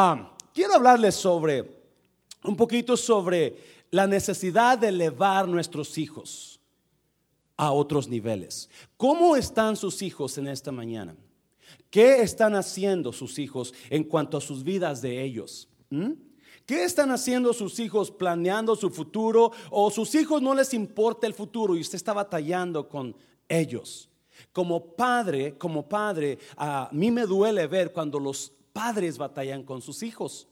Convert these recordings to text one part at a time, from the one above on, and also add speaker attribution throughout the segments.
Speaker 1: Ah, quiero hablarles sobre un poquito sobre la necesidad de elevar nuestros hijos a otros niveles. ¿Cómo están sus hijos en esta mañana? ¿Qué están haciendo sus hijos en cuanto a sus vidas de ellos? ¿Mm? ¿Qué están haciendo sus hijos planeando su futuro? ¿O sus hijos no les importa el futuro y usted está batallando con ellos? Como padre, como padre, a mí me duele ver cuando los padres batallan con sus hijos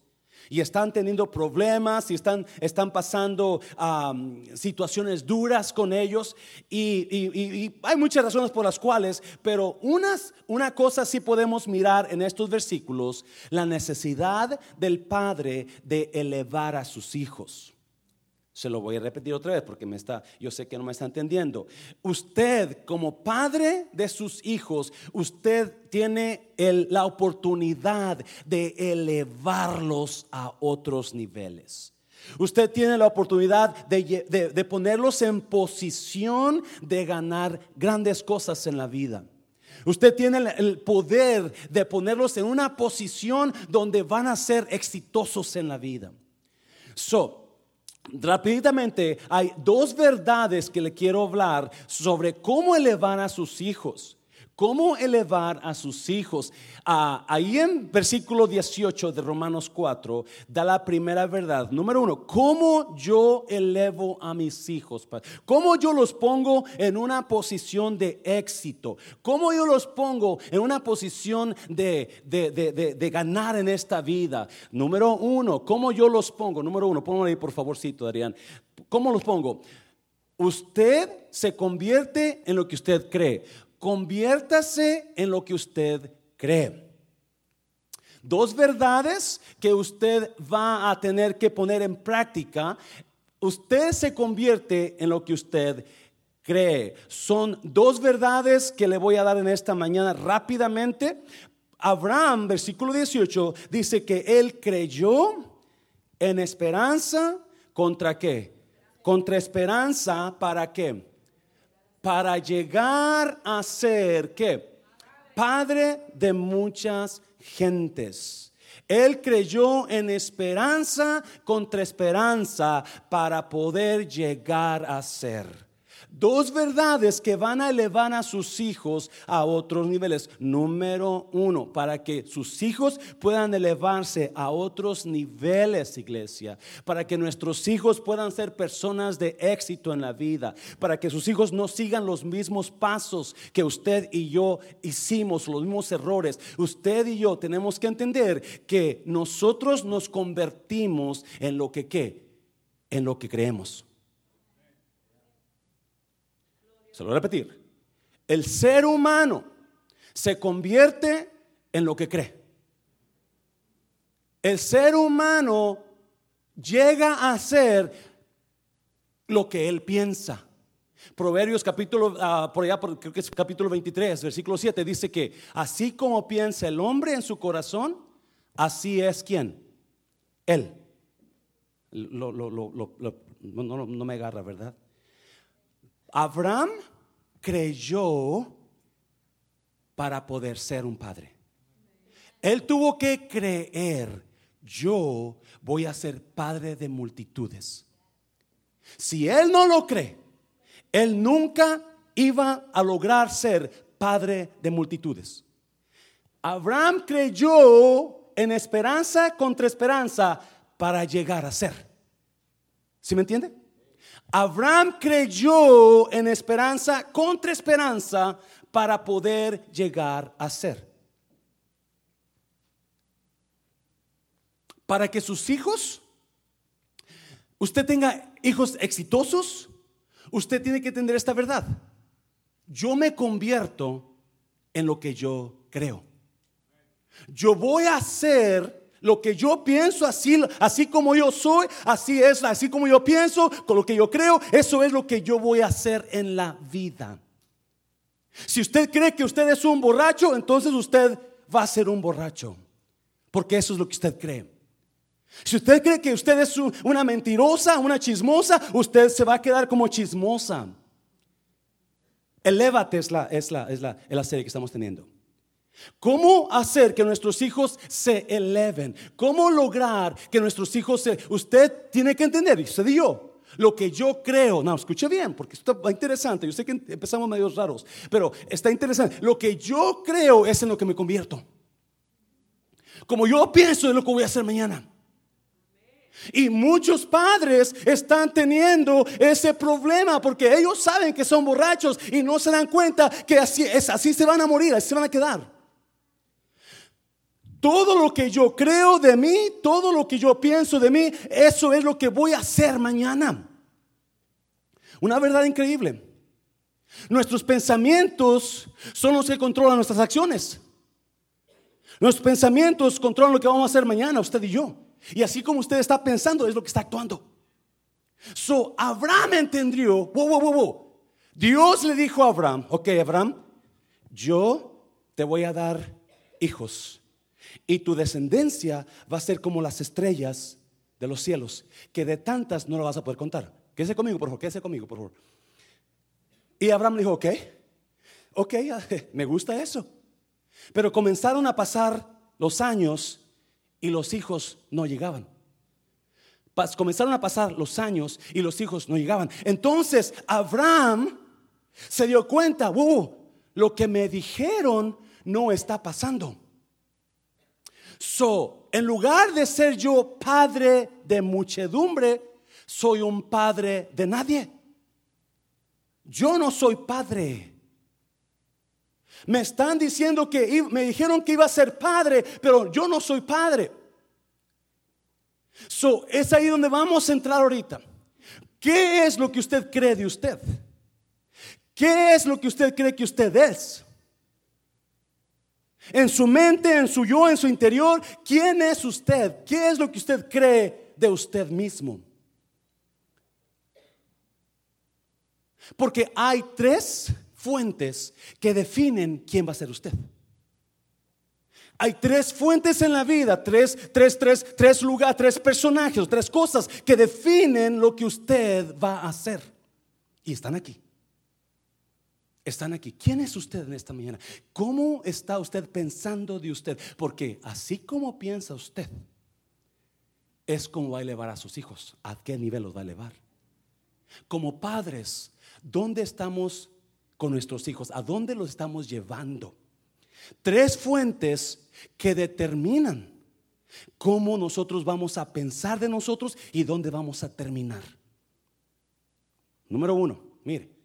Speaker 1: y están teniendo problemas y están, están pasando situaciones duras con ellos y, hay muchas razones por las cuales, pero unas, una cosa sí podemos mirar en estos versículos, la necesidad del padre de elevar a sus hijos. Se lo voy a repetir otra vez porque me está, yo sé que no me está entendiendo. Usted como padre de sus hijos, usted tiene la oportunidad de elevarlos a otros niveles. Usted tiene la oportunidad de, ponerlos en posición de ganar grandes cosas en la vida. Usted tiene el poder de ponerlos en una posición donde van a ser exitosos en la vida. So, Rápidamente, hay dos verdades que le quiero hablar sobre cómo elevar a sus hijos. ¿Cómo elevar a sus hijos? Ah, ahí en versículo 18 de Romanos 4 da la primera verdad. Número uno, ¿cómo yo elevo a mis hijos? ¿Cómo yo los pongo en una posición de éxito? ¿Cómo yo los pongo en una posición de, de, ganar en esta vida? Número uno, ¿cómo yo los pongo? Número uno, póngalo ahí por favorcito, Adrián. ¿Cómo los pongo? Usted se convierte en lo que usted cree conviértase en lo que usted cree. Dos verdades que usted va a tener que poner en práctica. Usted se convierte en lo que usted cree. Son dos verdades que le voy a dar en esta mañana rápidamente. Abraham, versículo 18, dice que él creyó en esperanza contra qué? Contra esperanza para qué? Para llegar a ser ¿qué? Padre de muchas gentes. Él creyó en esperanza contra esperanza para poder llegar a ser. Dos verdades que van a elevar a sus hijos a otros niveles. Número uno, para que sus hijos puedan elevarse a otros niveles, iglesia. Para que nuestros hijos puedan ser personas de éxito en la vida. Para que sus hijos no sigan los mismos pasos que usted y yo hicimos, los mismos errores. Usted y yo tenemos que entender que nosotros nos convertimos en lo que qué, en lo que creemos. Se lo voy a repetir. El ser humano se convierte en lo que cree. El ser humano llega a ser lo que él piensa. Proverbios capítulo, ah, por allá, creo que es capítulo 23, versículo 7, dice que así como piensa el hombre en su corazón, así es quien, él. no, no me agarra, ¿verdad? Abraham creyó para poder ser un padre. Él tuvo que creer, yo voy a ser padre de multitudes. Si él no lo cree, él nunca iba a lograr ser padre de multitudes. Abraham creyó en esperanza contra esperanza para llegar a ser. ¿Sí me entiende? Abraham creyó en esperanza contra esperanza para poder llegar a ser. Para que sus hijos, usted tenga hijos exitosos, usted tiene que entender esta verdad. Yo me convierto en lo que yo creo. Yo voy a ser lo que yo pienso, así, así como yo soy, así es, así como yo pienso, con lo que yo creo, eso es lo que yo voy a hacer en la vida. Si usted cree que usted es un borracho, entonces usted va a ser un borracho, porque eso es lo que usted cree. Si usted cree que usted es una mentirosa, una chismosa, usted se va a quedar como chismosa. Elévate es la, es la, es la, es la serie que estamos teniendo. ¿Cómo hacer que nuestros hijos se eleven? ¿Cómo lograr que nuestros hijos se... Usted tiene que entender, y usted y yo, lo que yo creo, no, escuche bien, porque esto está interesante, yo sé que empezamos medio raros, pero está interesante. Lo que yo creo es en lo que me convierto. Como yo pienso en lo que voy a hacer mañana. Y muchos padres están teniendo ese problema porque ellos saben que son borrachos y no se dan cuenta que así, es, así se van a morir, así se van a quedar. Todo lo que yo creo de mí, todo lo que yo pienso de mí, eso es lo que voy a hacer mañana. Una verdad increíble. Nuestros pensamientos son los que controlan nuestras acciones. Nuestros pensamientos controlan lo que vamos a hacer mañana, usted y yo. Y así como usted está pensando, es lo que está actuando. So, Abraham entendió, wow, wow, wow, Dios le dijo a Abraham, ok, Abraham, yo te voy a dar hijos y tu descendencia va a ser como las estrellas de los cielos, que de tantas no lo vas a poder contar. Quédese conmigo, por favor, quédese conmigo, por favor. Y Abraham dijo, ok, ok, me gusta eso. Pero comenzaron a pasar los años y los hijos no llegaban. Comenzaron a pasar los años y los hijos no llegaban. Entonces Abraham se dio cuenta, lo que me dijeron no está pasando. So, en lugar de ser yo padre de muchedumbre, soy un padre de nadie. Yo no soy padre. Me están diciendo que me dijeron que iba a ser padre, pero yo no soy padre. So, es ahí donde vamos a entrar ahorita. ¿Qué es lo que usted cree de usted? ¿Qué es lo que usted cree que usted es? En su mente, en su yo, en su interior, ¿quién es usted? ¿Qué es lo que usted cree de usted mismo? Porque hay tres fuentes que definen quién va a ser usted. Hay tres fuentes en la vida, tres, tres, tres, tres lugares, tres personajes, tres cosas que definen lo que usted va a hacer. Y están aquí. Están aquí. ¿Quién es usted en esta mañana? ¿Cómo está usted pensando de usted? Porque así como piensa usted, es como va a elevar a sus hijos. ¿A qué nivel los va a elevar? Como padres, ¿dónde estamos con nuestros hijos? ¿A dónde los estamos llevando? Tres fuentes que determinan cómo nosotros vamos a pensar de nosotros y dónde vamos a terminar. Número uno, mire,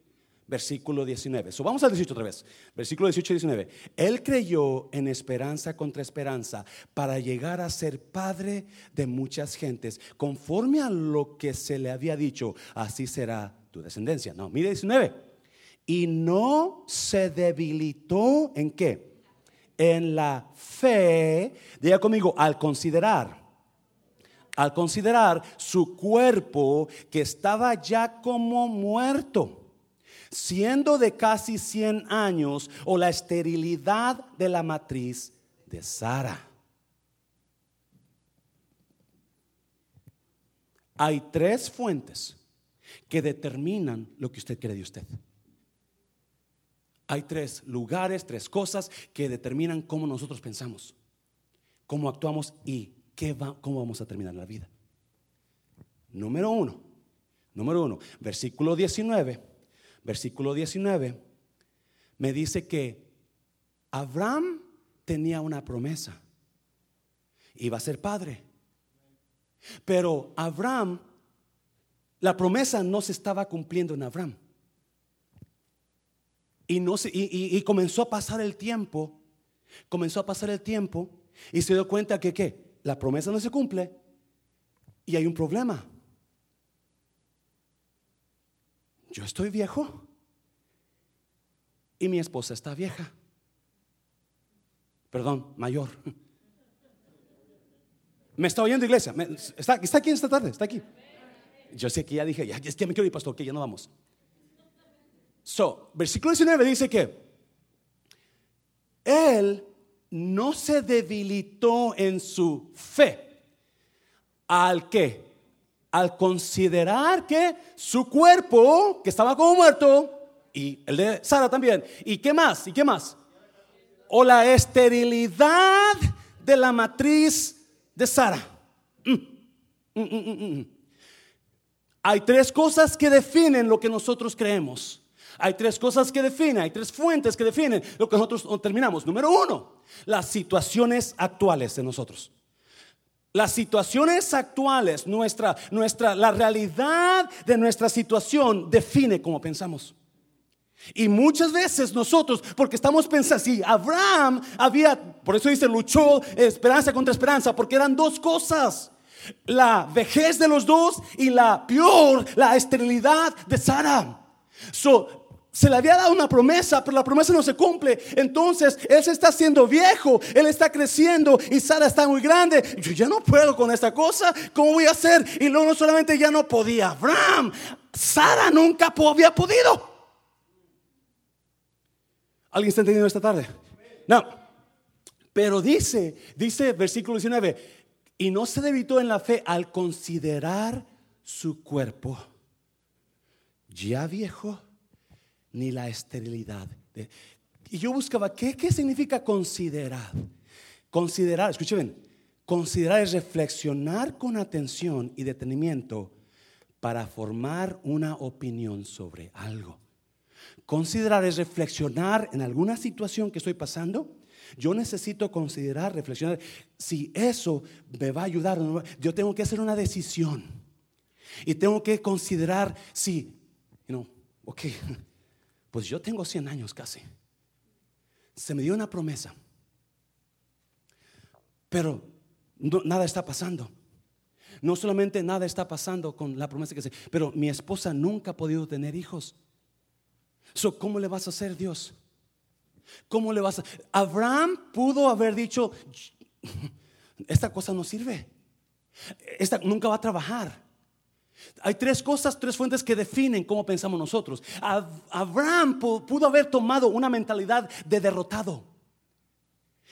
Speaker 1: versículo 19. So, vamos al 18 otra vez. Versículo 18 y 19. Él creyó en esperanza contra esperanza para llegar a ser padre de muchas gentes, conforme a lo que se le había dicho, así será tu descendencia. No, mire 19 y no se debilitó en qué? En la fe, diga conmigo, al considerar, al considerar su cuerpo que estaba ya como muerto siendo de casi 100 años, o la esterilidad de la matriz de Sara. Hay tres fuentes que determinan lo que usted cree de usted. Hay tres lugares, tres cosas que determinan cómo nosotros pensamos, cómo actuamos y qué va, cómo vamos a terminar la vida. Número uno, número uno, versículo 19, versículo 19, me dice que Abraham tenía una promesa, iba a ser padre. Pero Abraham, la promesa no se estaba cumpliendo en Abraham. Y, no y, comenzó a pasar el tiempo, comenzó a pasar el tiempo y se dio cuenta que ¿qué? la promesa no se cumple y hay un problema. Yo estoy viejo y mi esposa está vieja. Perdón, mayor. ¿Me está oyendo, iglesia? ¿Está, está aquí esta tarde? ¿Está aquí? Yo sé que ya dije, ya, es que me quiero ir, pastor, que ya no vamos. So, versículo 19 dice que él no se debilitó en su fe. ¿Al que Al considerar que su cuerpo, que estaba como muerto, y el de Sara también, ¿y qué más? ¿Y qué más? o la esterilidad de la matriz de Sara. Mm, mm, mm, hay tres cosas que definen lo que nosotros creemos. Hay tres cosas que definen, hay tres fuentes que definen lo que nosotros terminamos. Número uno, las situaciones actuales de nosotros. Las situaciones actuales, nuestra, nuestra, la realidad de nuestra situación define cómo pensamos. Y muchas veces nosotros, porque estamos pensando, si Abraham había, por eso dice, luchó esperanza contra esperanza, porque eran dos cosas. La vejez de los dos y la peor, la esterilidad de Sara. So, se le había dado una promesa, pero la promesa no se cumple. Entonces él se está haciendo viejo, él está creciendo y Sara está muy grande. Yo ya no puedo con esta cosa, ¿cómo voy a hacer? Y luego no solamente ya no podía, Abraham, Sara nunca había podido. ¿Alguien está entendiendo esta tarde? No. Pero dice, dice versículo 19, y no se debitó en la fe al considerar su cuerpo ya viejo ni la esterilidad. Y yo buscaba, ¿qué, ¿qué significa considerar? Considerar, escuchen considerar es reflexionar con atención y detenimiento para formar una opinión sobre algo. Considerar es reflexionar en alguna situación que estoy pasando. Yo necesito considerar, reflexionar, si eso me va a ayudar. Yo tengo que hacer una decisión. Y tengo que considerar si, you ok, pues yo tengo 100 años casi. Se me dio una promesa. Pero nada está pasando. No solamente nada está pasando con la promesa que se, pero mi esposa nunca ha podido tener hijos. So, ¿Cómo le vas a hacer Dios? ¿Cómo le vas a... Abraham pudo haber dicho, esta cosa no sirve. Esta nunca va a trabajar. Hay tres cosas, tres fuentes que definen cómo pensamos nosotros. Abraham pudo haber tomado una mentalidad de derrotado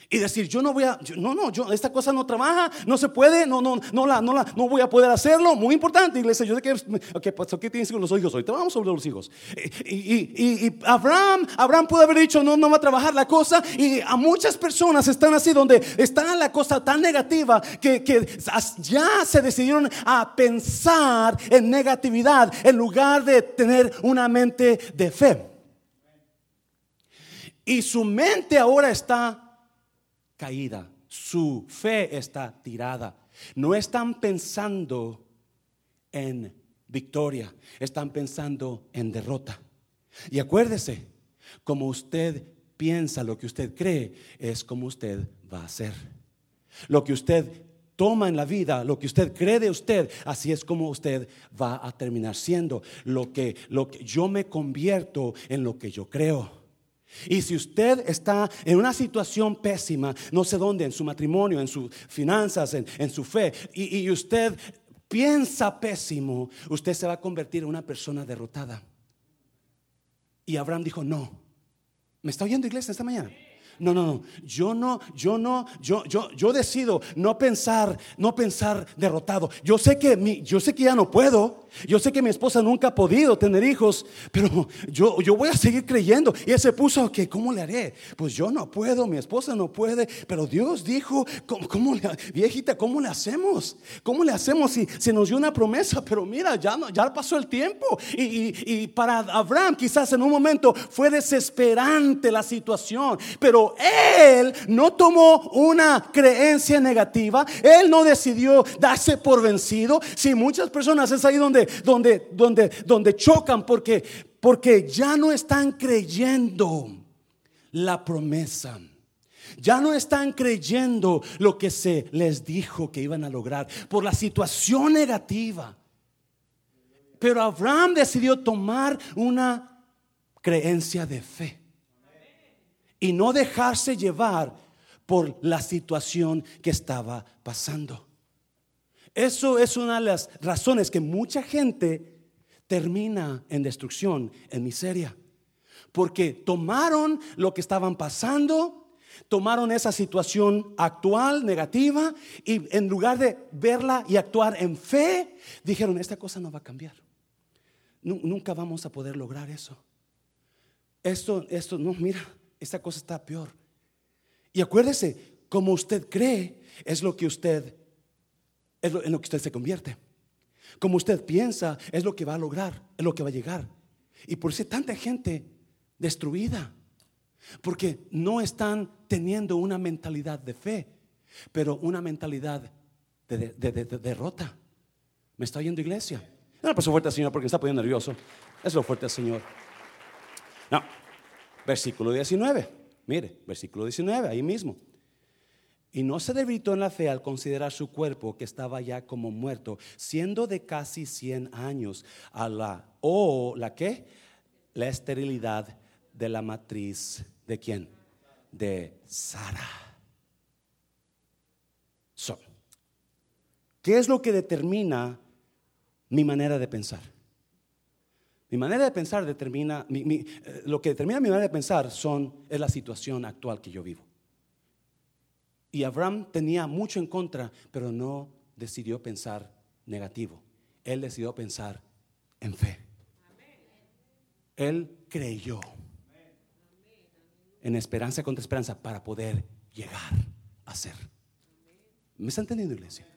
Speaker 1: y decir, yo no voy a, no, no, yo, esta cosa no trabaja, no se puede, no, no, no la, no la, no voy a poder hacerlo. Muy importante, iglesia. Yo sé que, ok, pues, ¿qué tienes con los hijos hoy? Te vamos sobre los hijos. Y, y, y, Abraham, Abraham pudo haber dicho, no, no va a trabajar la cosa. Y a muchas personas están así, donde está la cosa tan negativa que, que ya se decidieron a pensar en negatividad en lugar de tener una mente de fe. Y su mente ahora está caída, su fe está tirada. No están pensando en victoria, están pensando en derrota. Y acuérdese, como usted piensa, lo que usted cree, es como usted va a hacer. Lo que usted toma en la vida, lo que usted cree de usted, así es como usted va a terminar siendo. Lo que, lo que yo me convierto en lo que yo creo. Y si usted está en una situación pésima, no sé dónde, en su matrimonio, en sus finanzas, en, su fe, y, y usted piensa pésimo, usted se va a convertir en una persona derrotada. Y Abraham dijo, no. ¿Me está oyendo iglesia esta mañana? No, no, no. Yo no, yo no, yo, yo, yo decido no pensar, no pensar derrotado. Yo sé que mi, yo sé que ya no puedo. Yo sé que mi esposa nunca ha podido tener hijos, pero yo, yo voy a seguir creyendo. Y él se puso que, ¿cómo le haré? Pues yo no puedo, mi esposa no puede, pero Dios dijo, ¿cómo, le, viejita, cómo le hacemos? ¿Cómo le hacemos si se nos dio una promesa? Pero mira, ya, no, ya pasó el tiempo. Y, y para Abraham quizás en un momento fue desesperante la situación, pero él no tomó una creencia negativa, él no decidió darse por vencido. Si muchas personas es ahí donde, donde, donde, donde chocan porque, porque ya no están creyendo la promesa. Ya no están creyendo lo que se les dijo que iban a lograr por la situación negativa. Pero Abraham decidió tomar una creencia de fe y no dejarse llevar por la situación que estaba pasando. Eso es una de las razones que mucha gente termina en destrucción, en miseria. Porque tomaron lo que estaban pasando, tomaron esa situación actual, negativa, y en lugar de verla y actuar en fe, dijeron, esta cosa no va a cambiar. Nunca vamos a poder lograr eso. Esto, esto, no, mira, esta cosa está peor. Y acuérdese, como usted cree, es lo que usted, es lo, en lo que usted se convierte. Como usted piensa, es lo que va a lograr, es lo que va a llegar. Y por eso tanta gente destruida. Porque no están teniendo una mentalidad de fe, pero una mentalidad de, derrota. ¿Me está oyendo iglesia? No, pues fuerte al Señor porque está poniendo nervioso. Es lo fuerte al Señor. No, versículo 19. Mire, versículo 19, ahí mismo. Y no se debilitó en la fe al considerar su cuerpo que estaba ya como muerto, siendo de casi 100 años, a la, o la que, la esterilidad de la matriz de quién? De Sara. So, ¿Qué es lo que determina mi manera de pensar? Mi manera de pensar determina, eh, lo que determina mi manera de pensar son, es la situación actual que yo vivo. Y Abraham tenía mucho en contra, pero no decidió pensar negativo. Él decidió pensar en fe. Él creyó en esperanza contra esperanza para poder llegar a ser. ¿Me está entendiendo, iglesia?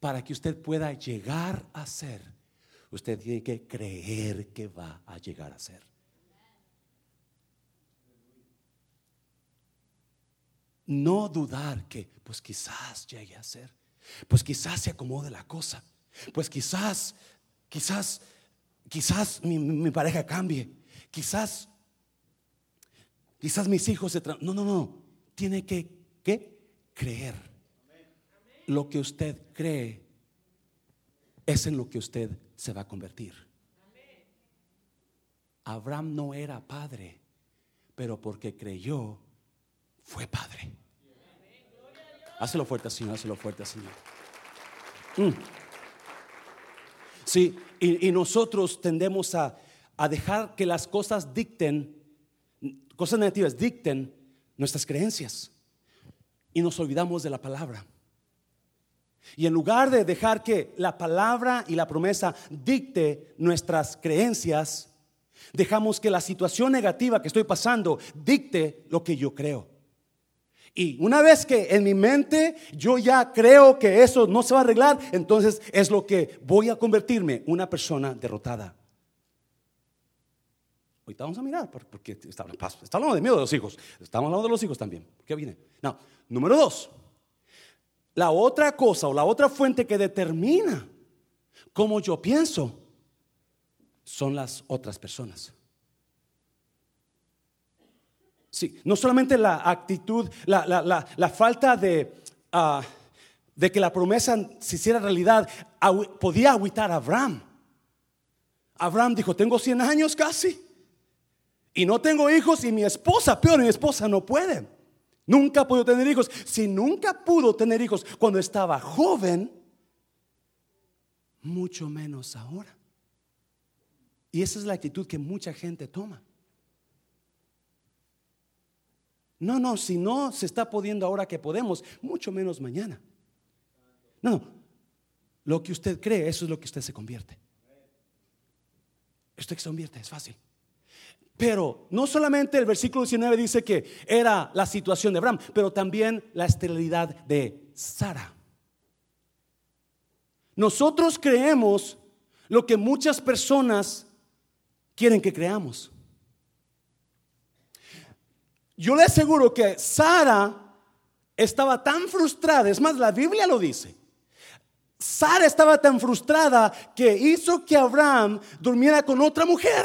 Speaker 1: Para que usted pueda llegar a ser, usted tiene que creer que va a llegar a ser. No dudar que, pues quizás llegue a ser, pues quizás se acomode la cosa, pues quizás, quizás, quizás mi, pareja cambie, quizás, quizás mis hijos se... no, no, no, tiene que, ¿qué? Creer. Lo que usted cree es en lo que usted se va a convertir. Abraham no era padre, pero porque creyó, fue padre. Hácelo fuerte, Señor, hácelo fuerte, Señor. Mm. Sí, y, nosotros tendemos a, a dejar que las cosas dicten, cosas negativas dicten nuestras creencias. Y nos olvidamos de la palabra. Y en lugar de dejar que la palabra y la promesa dicte nuestras creencias, dejamos que la situación negativa que estoy pasando dicte lo que yo creo. Y una vez que en mi mente yo ya creo que eso no se va a arreglar, entonces es lo que voy a convertirme una persona derrotada. Ahorita vamos a mirar, porque está, hablando de miedo de los hijos, estamos hablando de los hijos también. ¿Qué viene? No, número dos, la otra cosa o la otra fuente que determina cómo yo pienso son las otras personas. No solamente la actitud, la, falta de, ah, de que la promesa se hiciera realidad podía agüitar a Abraham. Abraham dijo, tengo 100 años casi y no tengo hijos y mi esposa, peor, mi esposa no puede. Nunca pudo tener hijos. Si nunca pudo tener hijos cuando estaba joven, mucho menos ahora. Y esa es la actitud que mucha gente toma. No, no, si no se está pudiendo ahora que podemos, mucho menos mañana. No, lo que usted cree, eso es lo que usted se convierte. Usted se convierte, es fácil. Pero no solamente el versículo 19 dice que era la situación de Abraham, pero también la esterilidad de Sara. Nosotros creemos lo que muchas personas quieren que creamos. Yo le aseguro que Sara estaba tan frustrada, es más, la Biblia lo dice. Sara estaba tan frustrada que hizo que Abraham durmiera con otra mujer.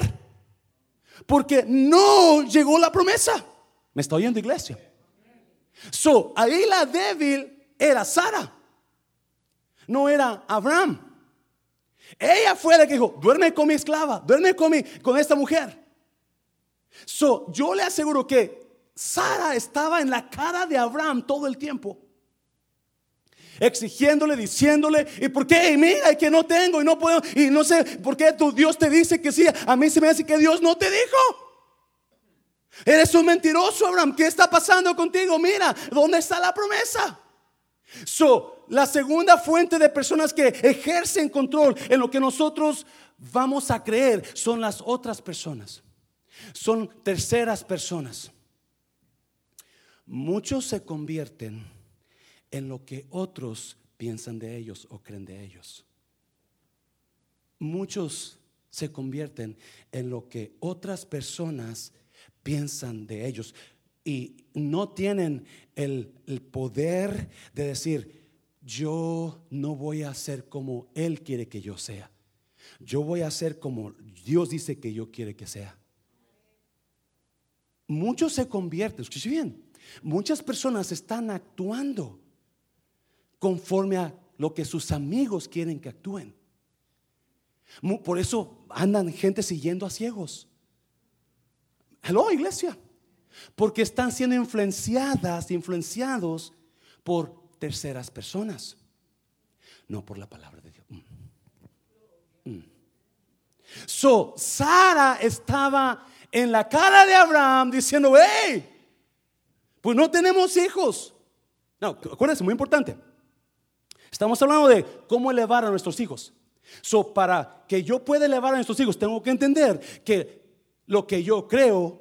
Speaker 1: Porque no llegó la promesa. ¿Me está oyendo iglesia? So, ahí la débil era Sara. No era Abraham. Ella fue la que dijo, duerme con mi esclava, duerme con, mi, con esta mujer. So, yo le aseguro que Sara estaba en la cara de Abraham todo el tiempo. Exigiéndole, diciéndole, ¿y por qué? Y mira, que no tengo y no puedo, y no sé por qué tu Dios te dice que sí. A mí se me hace que Dios no te dijo. Eres un mentiroso, Abraham. ¿Qué está pasando contigo? Mira, ¿dónde está la promesa? So, la segunda fuente de personas que ejercen control en lo que nosotros vamos a creer son las otras personas. Son terceras personas. Muchos se convierten en lo que otros piensan de ellos o creen de ellos. Muchos se convierten en lo que otras personas piensan de ellos y no tienen el, poder de decir, yo no voy a ser como Él quiere que yo sea. Yo voy a ser como Dios dice que yo quiere que sea. Muchos se convierten, escuche bien, muchas personas están actuando conforme a lo que sus amigos quieren que actúen. Por eso andan gente siguiendo a ciegos. Hello, iglesia. Porque están siendo influenciadas, influenciados por terceras personas, no por la palabra de Dios. Mm. Mm. So, Sara estaba en la cara de Abraham diciendo, hey, pues no tenemos hijos. No, acuérdense, muy importante. Estamos hablando de cómo elevar a nuestros hijos. So, para que yo pueda elevar a nuestros hijos, tengo que entender que lo que yo creo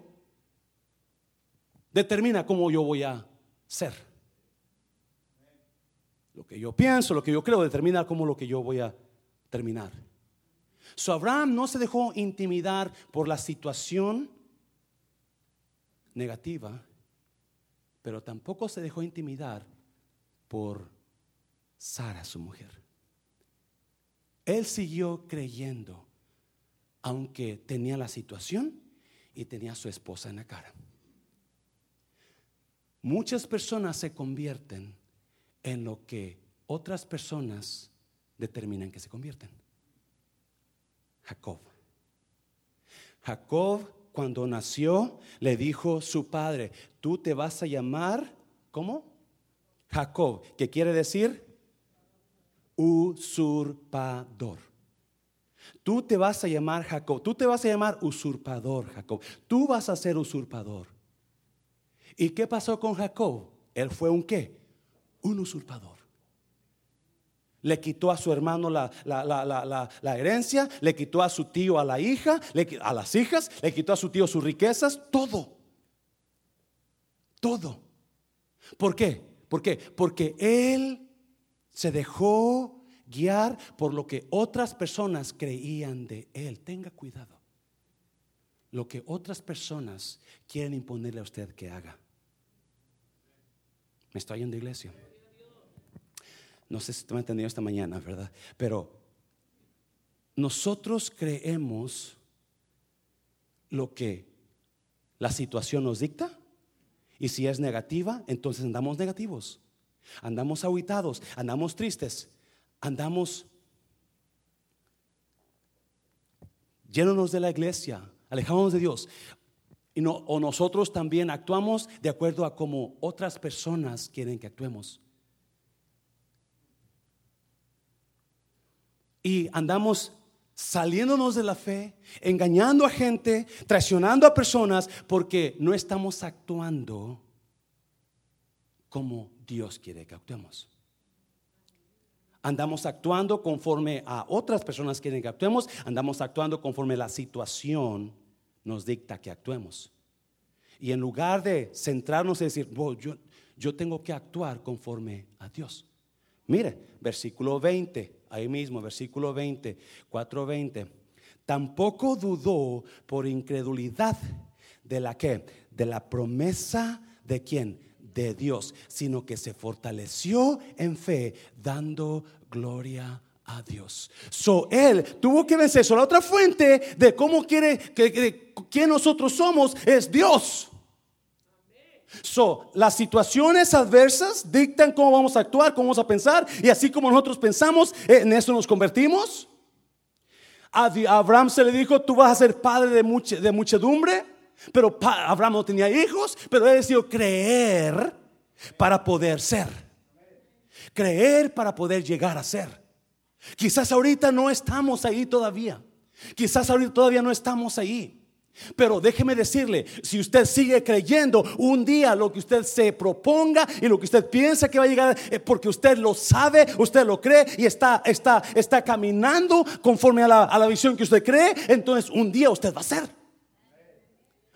Speaker 1: determina cómo yo voy a ser. Lo que yo pienso, lo que yo creo, determina cómo lo que yo voy a terminar. So Abraham no se dejó intimidar por la situación negativa, pero tampoco se dejó intimidar por Sara, su mujer. Él siguió creyendo, aunque tenía la situación y tenía a su esposa en la cara. Muchas personas se convierten en lo que otras personas determinan que se convierten. Jacob. Jacob cuando nació le dijo su padre, tú te vas a llamar, ¿cómo? Jacob, que quiere decir usurpador. Tú te vas a llamar Jacob, tú te vas a llamar usurpador, Jacob. Tú vas a ser usurpador. ¿Y qué pasó con Jacob? Él fue un qué? Un usurpador. Le quitó a su hermano la, herencia, le quitó a su tío a la hija, a las hijas, le quitó a su tío sus riquezas, todo. Todo. ¿Por qué? ¿Por qué? Porque él se dejó guiar por lo que otras personas creían de él. Tenga cuidado. Lo que otras personas quieren imponerle a usted que haga. Me estoy yendo iglesia. No sé si tú me entendido esta mañana, ¿verdad? Pero nosotros creemos lo que la situación nos dicta. Y si es negativa, entonces andamos negativos. Andamos aguitados, andamos tristes, andamos llenos de la iglesia, alejándonos de Dios. Y no, o nosotros también actuamos de acuerdo a como otras personas quieren que actuemos. Y andamos saliéndonos de la fe, engañando a gente, traicionando a personas, porque no estamos actuando como Dios quiere que actuemos. Andamos actuando conforme a otras personas quieren que actuemos, andamos actuando conforme la situación nos dicta que actuemos. Y en lugar de centrarnos en decir, yo, yo tengo que actuar conforme a Dios. Mire, versículo 20 ahí mismo, versículo 20, 4:20. Tampoco dudó por incredulidad de la que, de la promesa de quién, de Dios, sino que se fortaleció en fe, dando gloria a Dios. So él tuvo que vencer. So la otra fuente de cómo quiere que, que quién nosotros somos es Dios. So, las situaciones adversas dictan cómo vamos a actuar, cómo vamos a pensar, y así como nosotros pensamos, en eso nos convertimos. A Abraham se le dijo, tú vas a ser padre de, de muchedumbre, pero Abraham no tenía hijos, pero él decidió creer para poder ser. Creer para poder llegar a ser. Quizás ahorita no estamos ahí todavía. Quizás ahorita todavía no estamos ahí. Pero déjeme decirle, si usted sigue creyendo un día lo que usted se proponga y lo que usted piensa que va a llegar, eh, porque usted lo sabe, usted lo cree y está, está, está caminando conforme a la, a la visión que usted cree, entonces un día usted va a ser.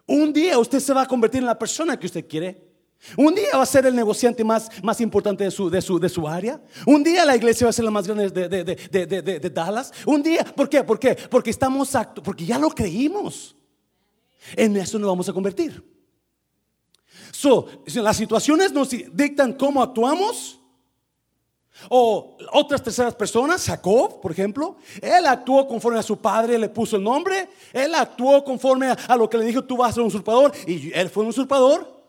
Speaker 1: Un día usted se va a convertir en la persona que usted quiere. Un día va a ser el negociante más, más importante de su, de, su, de su área. Un día la iglesia va a ser la más grande de, de, de, de Dallas. Un día, ¿por qué? ¿Por qué? Porque estamos acto, porque ya lo creímos. En eso nos vamos a convertir. Las situaciones nos dictan cómo actuamos. O otras terceras personas, Jacob, por ejemplo, él actuó conforme a su padre, le puso el nombre, él actuó conforme a lo que le dijo, tú vas a ser un usurpador, y él fue un usurpador.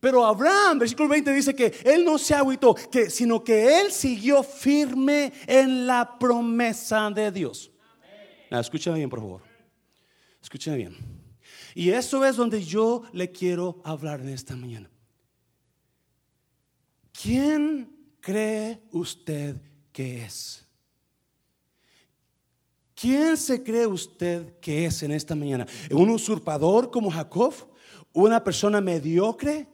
Speaker 1: Pero Abraham, versículo 20 dice que él no se agüitó, que, sino que él siguió firme en la promesa de Dios. escúchame bien, por favor. Escúchame bien. Y eso es donde yo le quiero hablar en esta mañana. ¿Quién cree usted que es? ¿Quién se cree usted que es en esta mañana? ¿Un usurpador como Jacob? ¿Una persona mediocre?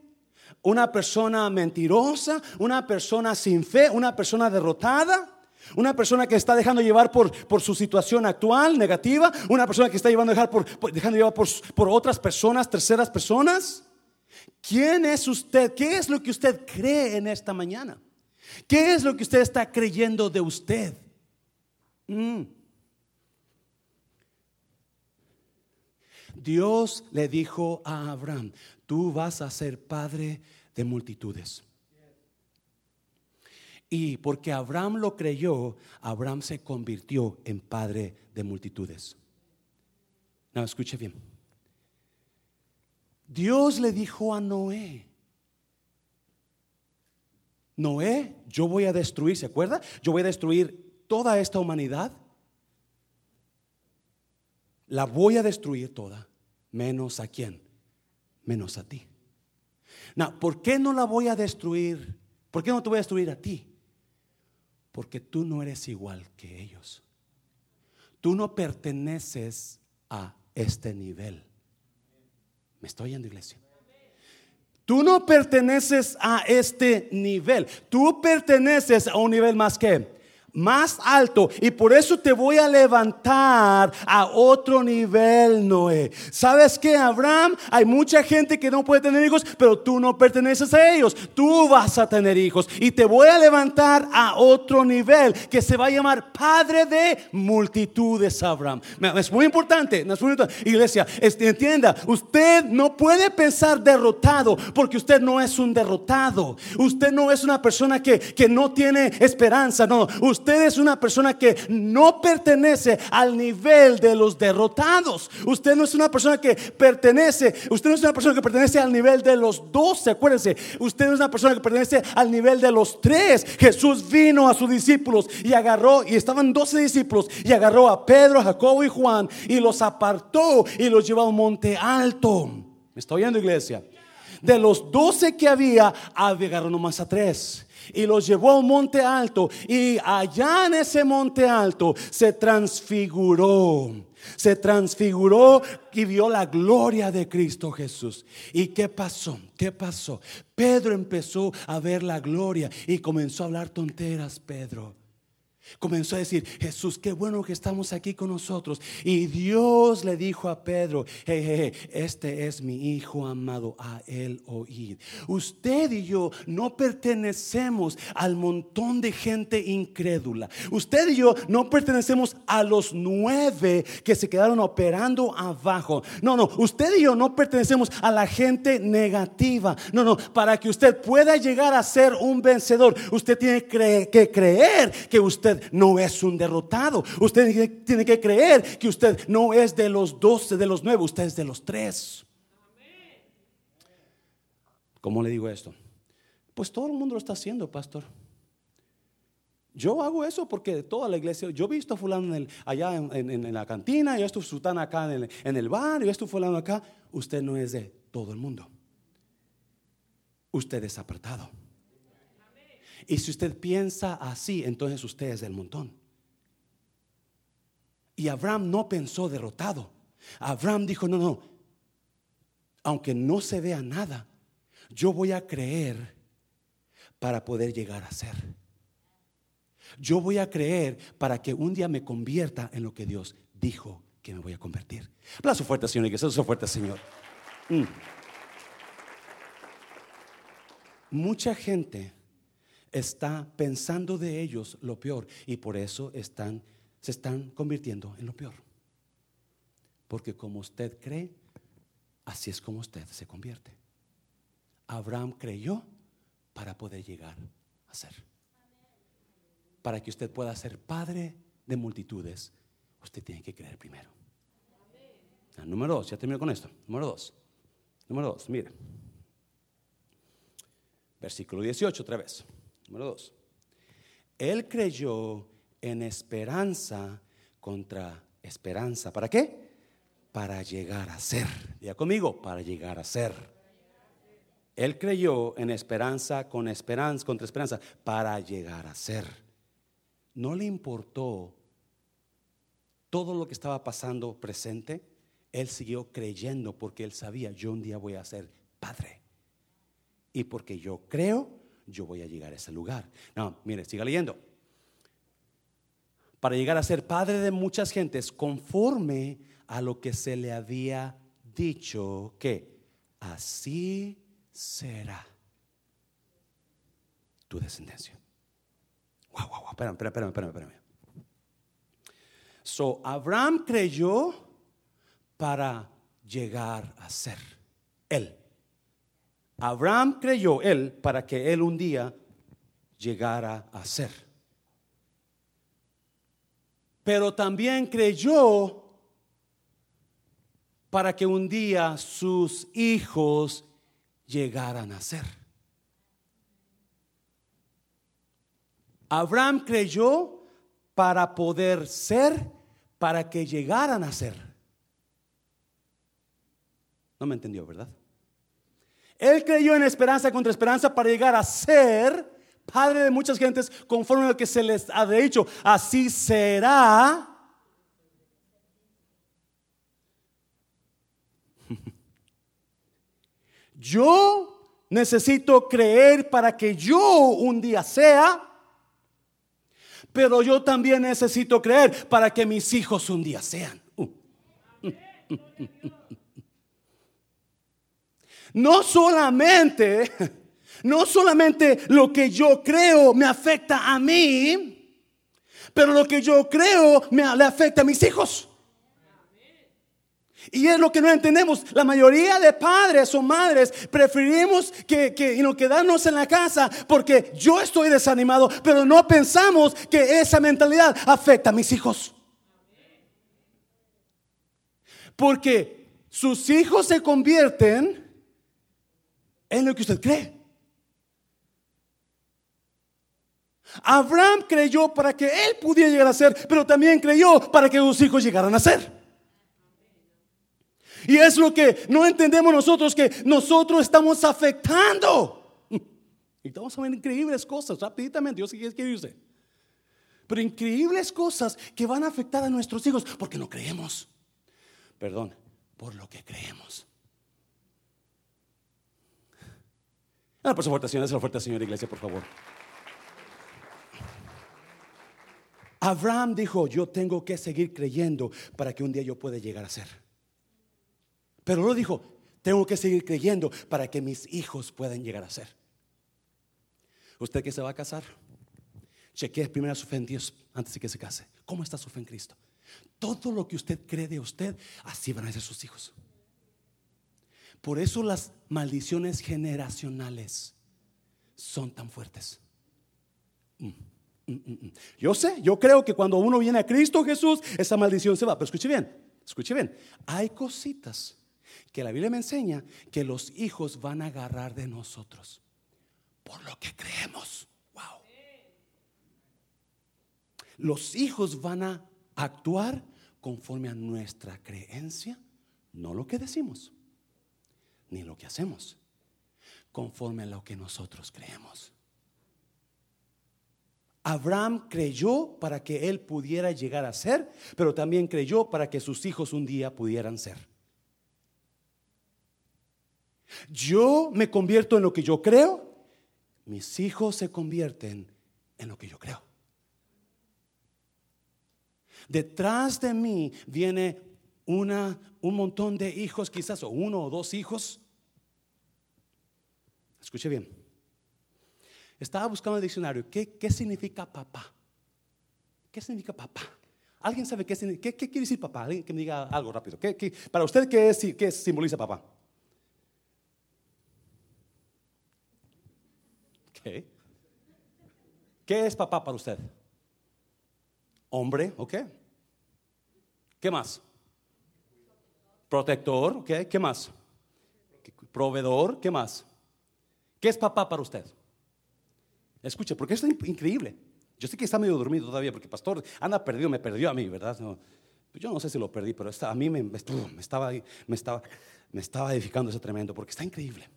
Speaker 1: ¿Una persona mentirosa? ¿Una persona sin fe? ¿Una persona derrotada? Una persona que está dejando llevar por, por, su situación actual negativa. Una persona que está llevando dejar por, dejando llevar por, por otras personas, terceras personas. ¿Quién es usted? ¿Qué es lo que usted cree en esta mañana? ¿Qué es lo que usted está creyendo de usted? Mm. Dios le dijo a Abraham, tú vas a ser padre de multitudes. Y porque Abraham lo creyó, Abraham se convirtió en padre de multitudes. No, escuche bien. Dios le dijo a Noé, Noé, yo voy a destruir, ¿se acuerda? Yo voy a destruir toda esta humanidad. La voy a destruir toda, menos a quién, menos a ti. No, ¿por qué no la voy a destruir? ¿Por qué no te voy a destruir a ti? Porque tú no eres igual que ellos. Tú no perteneces a este nivel. ¿Me estoy oyendo, iglesia? Tú no perteneces a este nivel. Tú perteneces a un nivel más que más alto y por eso te voy a levantar a otro nivel, Noé. ¿Sabes que Abraham? Hay mucha gente que no puede tener hijos, pero tú no perteneces a ellos. Tú vas a tener hijos y te voy a levantar a otro nivel que se va a llamar Padre de multitudes, Abraham. Es muy importante, es. Iglesia, entienda, usted no puede pensar derrotado porque usted no es un derrotado. Usted no es una persona que, que no tiene esperanza, no. Usted Usted es una persona que no pertenece al nivel de los derrotados. Usted no es una persona que pertenece, usted no es una persona que pertenece al nivel de los doce, acuérdense. Usted es una persona que pertenece al nivel de los tres. Jesús vino a sus discípulos y agarró, y estaban doce discípulos, y agarró a Pedro, Jacobo y Juan y los apartó y los llevó a un monte alto. ¿Me está oyendo, iglesia? De los doce que había, agarró nomás a tres y los llevó a un monte alto y allá en ese monte alto se transfiguró. Se transfiguró y vio la gloria de Cristo Jesús. ¿Y qué pasó? ¿Qué pasó? Pedro empezó a ver la gloria y comenzó a hablar tonteras, Pedro. Comenzó a decir, Jesús, qué bueno que estamos aquí con nosotros. Y Dios le dijo a Pedro, este es mi hijo amado, a él oíd. Usted y yo no pertenecemos al montón de gente incrédula. Usted y yo no pertenecemos a los nueve que se quedaron operando abajo. No, no, usted y yo no pertenecemos a la gente negativa. No, no, para que usted pueda llegar a ser un vencedor, usted tiene que creer que usted no es un derrotado. Usted tiene que creer que usted no es de los doce, de los nueve, usted es de los tres. ¿Cómo le digo esto? Pues todo el mundo lo está haciendo, pastor. Yo hago eso porque toda la iglesia, yo he visto a fulano allá en, la cantina, yo estoy sultán acá en el, en el bar, yo estoy fulano acá. Usted no es de todo el mundo. Usted es apartado. Y si usted piensa así, entonces usted es del montón. Y Abraham no pensó derrotado. Abraham dijo, no, no, aunque no se vea nada, yo voy a creer para poder llegar a ser. Yo voy a creer para que un día me convierta en lo que Dios dijo que me voy a convertir. Aplauso fuerte, Señor, y que sea fuerte, Señor. Mm. mucha gente está pensando de ellos lo peor y por eso están, se están convirtiendo en lo peor. Porque como usted cree, así es como usted se convierte. Abraham creyó para poder llegar a ser. Para que usted pueda ser padre de multitudes, usted tiene que creer primero. Ah, número dos, ya termino con esto. Número dos. Número dos, mire. Versículo 18 otra vez. Número dos. Él creyó en esperanza contra esperanza. ¿Para qué? Para llegar a ser. Ya conmigo, para llegar a ser. Él creyó en esperanza con esperanza contra esperanza para llegar a ser. No le importó todo lo que estaba pasando presente. Él siguió creyendo porque él sabía, yo un día voy a ser padre. Y porque yo creo, yo voy a llegar a ese lugar. No, mire, siga leyendo. Para llegar a ser padre de muchas gentes, conforme a lo que se le había dicho, que así será tu descendencia. Wow, wow, wow. Espérame, espérame, espérame, espérame. So, Abraham creyó para llegar a ser él. Abraham creyó él para que él un día llegara a ser. Pero también creyó para que un día sus hijos llegaran a ser. Abraham creyó para poder ser, para que llegaran a ser. No me entendió, ¿verdad? Él creyó en esperanza contra esperanza para llegar a ser padre de muchas gentes conforme a lo que se les ha dicho. Así será. Yo necesito creer para que yo un día sea, pero yo también necesito creer para que mis hijos un día sean. Uh. No solamente, no solamente lo que yo creo me afecta a mí, pero lo que yo creo me le afecta a mis hijos. Y es lo que no entendemos. La mayoría de padres o madres preferimos que, que quedarnos en la casa porque yo estoy desanimado, pero no pensamos que esa mentalidad afecta a mis hijos. Porque sus hijos se convierten en lo que usted cree. Abraham creyó para que él pudiera llegar a ser, pero también creyó para que sus hijos llegaran a ser. Y es lo que no entendemos nosotros, que nosotros estamos afectando. Y a ver increíbles cosas, rápidamente, Dios quiere que irse. Pero increíbles cosas que van a afectar a nuestros hijos porque no creemos. Perdón, por lo que creemos. Ah, por su iglesia, por favor. Abraham dijo, yo tengo que seguir creyendo para que un día yo pueda llegar a ser. Pero lo dijo, tengo que seguir creyendo para que mis hijos puedan llegar a ser. Usted que se va a casar, chequee primero su fe en Dios antes de que se case. ¿Cómo está su fe en Cristo? Todo lo que usted cree de usted, así van a ser sus hijos. Por eso las maldiciones generacionales son tan fuertes. Mm, mm, mm, yo sé, yo creo que cuando uno viene a Cristo Jesús, esa maldición se va. Pero escuche bien, escuche bien. Hay cositas que la Biblia me enseña que los hijos van a agarrar de nosotros por lo que creemos. Wow. Los hijos van a actuar conforme a nuestra creencia, no lo que decimos, ni lo que hacemos, conforme a lo que nosotros creemos. Abraham creyó para que él pudiera llegar a ser, pero también creyó para que sus hijos un día pudieran ser. Yo me convierto en lo que yo creo, mis hijos se convierten en lo que yo creo. Detrás de mí viene una, un montón de hijos, quizás, o uno o dos hijos. Escuche bien. Estaba buscando el diccionario. ¿Qué, qué significa papá? ¿Qué significa papá? ¿Alguien sabe qué, qué, qué quiere decir papá? Alguien que me diga algo rápido. ¿Qué, qué, para usted, ¿qué, es, ¿qué simboliza papá? ¿Qué? ¿Qué es papá para usted? Hombre, ¿ok? ¿Qué más? Protector, ¿ok? ¿Qué más? Proveedor, ¿qué más? ¿Qué es papá para usted? Escuche, porque esto es increíble. Yo sé que está medio dormido todavía, porque pastor anda perdido, me perdió a mí, ¿verdad? Pues yo no sé si lo perdí, pero a mí me, me, estaba, me, estaba, me estaba edificando ese tremendo, porque está increíble.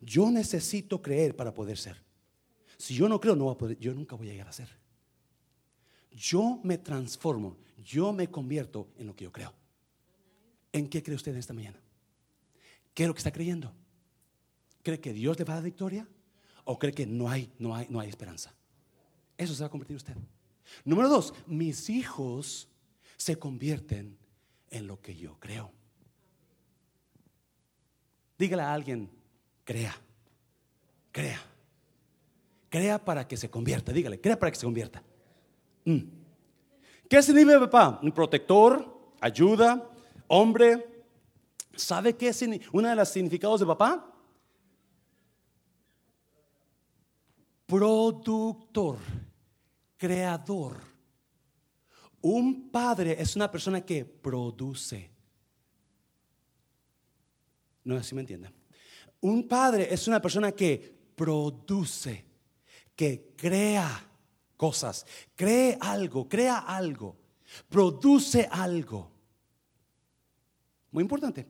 Speaker 1: Yo necesito creer para poder ser. Si yo no creo, no voy a poder, yo nunca voy a llegar a ser. Yo me transformo, yo me convierto en lo que yo creo. ¿En qué cree usted en esta mañana? ¿Qué es lo que está creyendo? ¿Cree que Dios le va a dar victoria? ¿O cree que no hay, no hay, no hay esperanza? Eso se va a convertir usted. Número dos, mis hijos se convierten en lo que yo creo. Dígale a alguien, crea, crea, crea para que se convierta. Dígale, crea para que se convierta. Mm. ¿Qué significa papá? Un protector, ayuda, hombre. ¿Sabe qué es uno de los significados de papá? Productor creador. Un padre es una persona que produce. No sé si me entienden. Un padre es una persona que produce, que crea cosas, cree algo, crea algo, produce algo. Muy importante.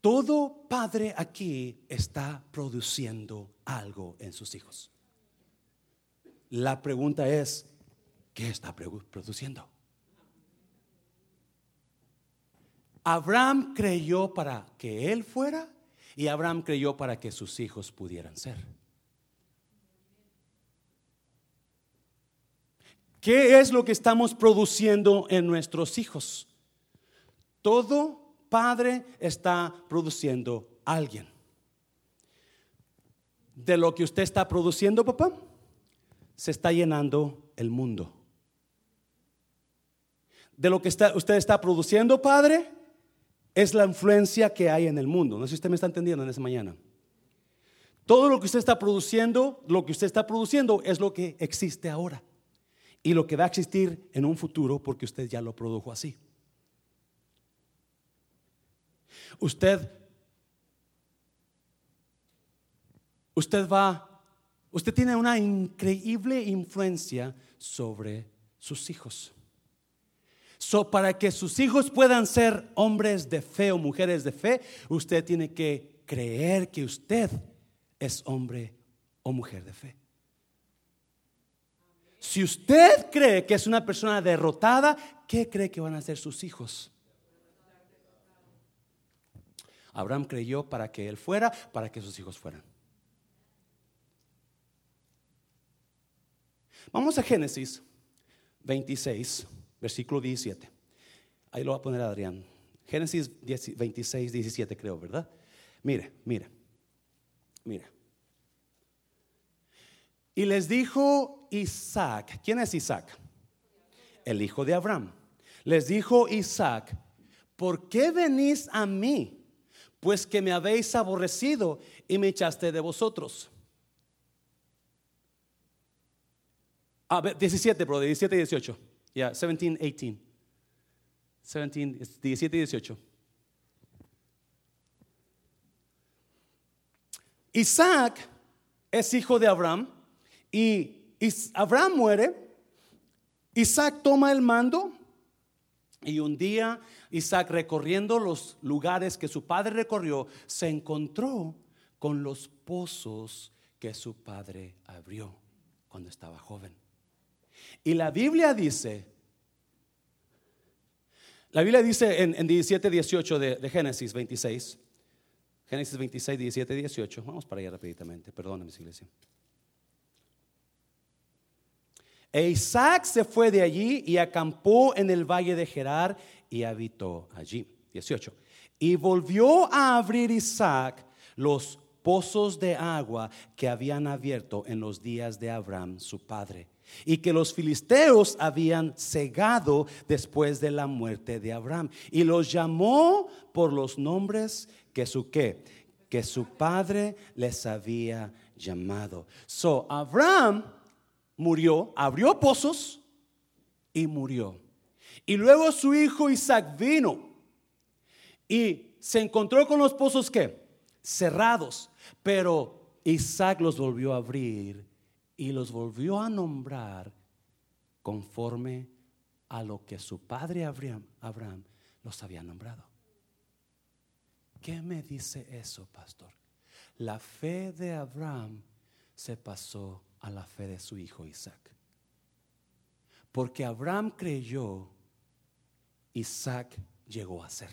Speaker 1: Todo padre aquí está produciendo algo en sus hijos. La pregunta es, ¿qué está produciendo? Abraham creyó para que él fuera y Abraham creyó para que sus hijos pudieran ser. ¿Qué es lo que estamos produciendo en nuestros hijos? Todo padre está produciendo alguien. De lo que usted está produciendo, papá, se está llenando el mundo. De lo que usted está produciendo, Padre, es la influencia que hay en el mundo. No sé si usted me está entendiendo en esa mañana. Todo lo que usted está produciendo, lo que usted está produciendo es lo que existe ahora. Y lo que va a existir en un futuro porque usted ya lo produjo así. Usted, usted va Usted tiene una increíble influencia sobre sus hijos. So, para que sus hijos puedan ser hombres de fe o mujeres de fe, usted tiene que creer que usted es hombre o mujer de fe. Si usted cree que es una persona derrotada, ¿qué cree que van a ser sus hijos? Abraham creyó para que él fuera, para que sus hijos fueran. Vamos a Génesis 26, versículo 17. Ahí lo va a poner Adrián. Génesis 26, 17 creo, ¿verdad? Mire, mire, mire. Y les dijo Isaac, ¿quién es Isaac? El hijo de Abraham. Les dijo Isaac, ¿por qué venís a mí? Pues que me habéis aborrecido y me echaste de vosotros. Ah, 17, bro, 17 y 18. Yeah, 17, 18. 17, 17 y 18. Isaac es hijo de Abraham y Abraham muere. Isaac toma el mando y un día Isaac recorriendo los lugares que su padre recorrió, se encontró con los pozos que su padre abrió cuando estaba joven. Y la Biblia dice, la Biblia dice en, 17, 18 de, Génesis 26, Génesis 26, 17, 18, vamos para allá rapiditamente, perdóname, iglesia. E Isaac se fue de allí y acampó en el valle de Gerar y habitó allí. 18. Y volvió a abrir Isaac los pozos de agua que habían abierto en los días de Abraham, su padre, y que los filisteos habían cegado después de la muerte de Abraham. Y los llamó por los nombres que su qué, que su padre les había llamado. So, Abraham murió, abrió pozos y murió. Y luego su hijo Isaac vino y se encontró con los pozos que cerrados, pero Isaac los volvió a abrir y los volvió a nombrar conforme a lo que su padre Abraham, Abraham los había nombrado. ¿Qué me dice eso, pastor? La fe de Abraham se pasó a la fe de su hijo Isaac. Porque Abraham creyó, Isaac llegó a ser.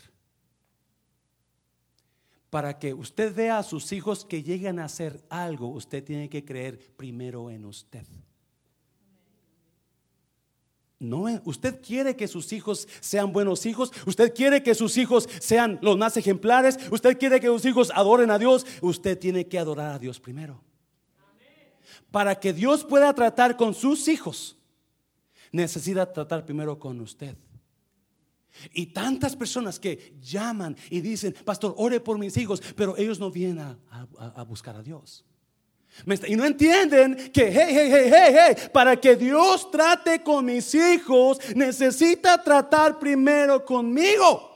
Speaker 1: Para que usted vea a sus hijos que lleguen a hacer algo, usted tiene que creer primero en usted. No, usted quiere que sus hijos sean buenos hijos, usted quiere que sus hijos sean los más ejemplares, usted quiere que sus hijos adoren a Dios, usted tiene que adorar a Dios primero. Para que Dios pueda tratar con sus hijos, necesita tratar primero con usted. Y tantas personas que llaman y dicen, pastor, ore por mis hijos, pero ellos no vienen a, buscar a Dios. Y no entienden que, hey, hey, hey, hey, hey, para que Dios trate con mis hijos, necesita tratar primero conmigo.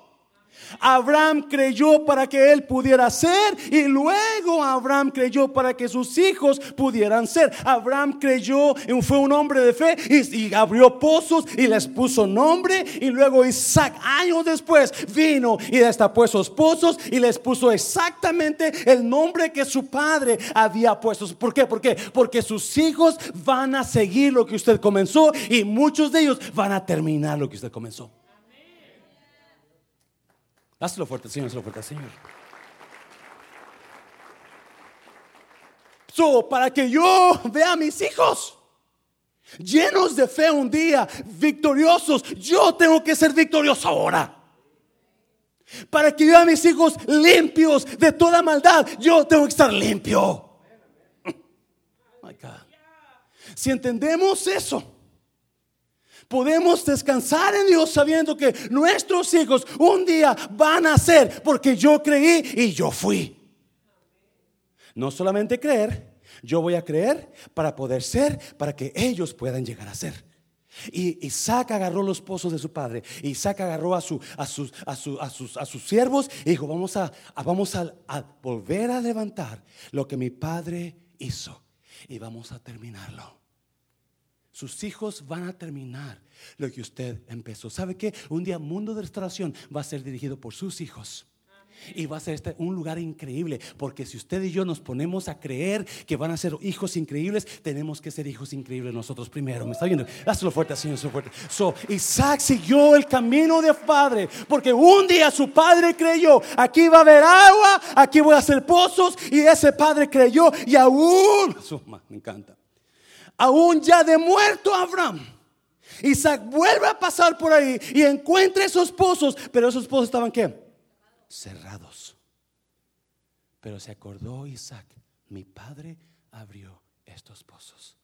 Speaker 1: Abraham creyó para que él pudiera ser y luego Abraham creyó para que sus hijos pudieran ser. Abraham creyó, y fue un hombre de fe y, abrió pozos y les puso nombre y luego Isaac años después vino y destapó esos pozos y les puso exactamente el nombre que su padre había puesto. ¿Por qué? ¿Por qué? Porque sus hijos van a seguir lo que usted comenzó y muchos de ellos van a terminar lo que usted comenzó. Dáselo fuerte, Señor, dáselo fuerte, Señor. So, para que yo vea a mis hijos llenos de fe un día, victoriosos, yo tengo que ser victorioso ahora. Para que yo vea a mis hijos limpios de toda maldad, yo tengo que estar limpio. My God. Si entendemos eso, Podemos descansar en Dios sabiendo que nuestros hijos un día van a ser porque yo creí y yo fui. No solamente creer, yo voy a creer para poder ser, para que ellos puedan llegar a ser. Y Isaac agarró los pozos de su padre. Isaac agarró a, su, a, sus, a, sus, a sus siervos y dijo, vamos, a, vamos a volver a levantar lo que mi padre hizo. Y vamos a terminarlo. Sus hijos van a terminar lo que usted empezó. ¿Sabe qué? Un día Mundo de Restauración va a ser dirigido por sus hijos. Y va a ser este un lugar increíble, porque si usted y yo nos ponemos a creer que van a ser hijos increíbles, tenemos que ser hijos increíbles nosotros primero. ¿Me está viendo? Hazlo fuerte, Señor, fuerte. So, Isaac siguió el camino de padre, porque un día su padre creyó, aquí va a haber agua, aquí voy a hacer pozos, y ese padre creyó, y aún, me encanta, aún ya de muerto Abraham. Isaac vuelve a pasar por ahí y encuentra esos pozos, pero esos pozos estaban qué? Cerrados. Pero se acordó Isaac, mi padre abrió estos pozos.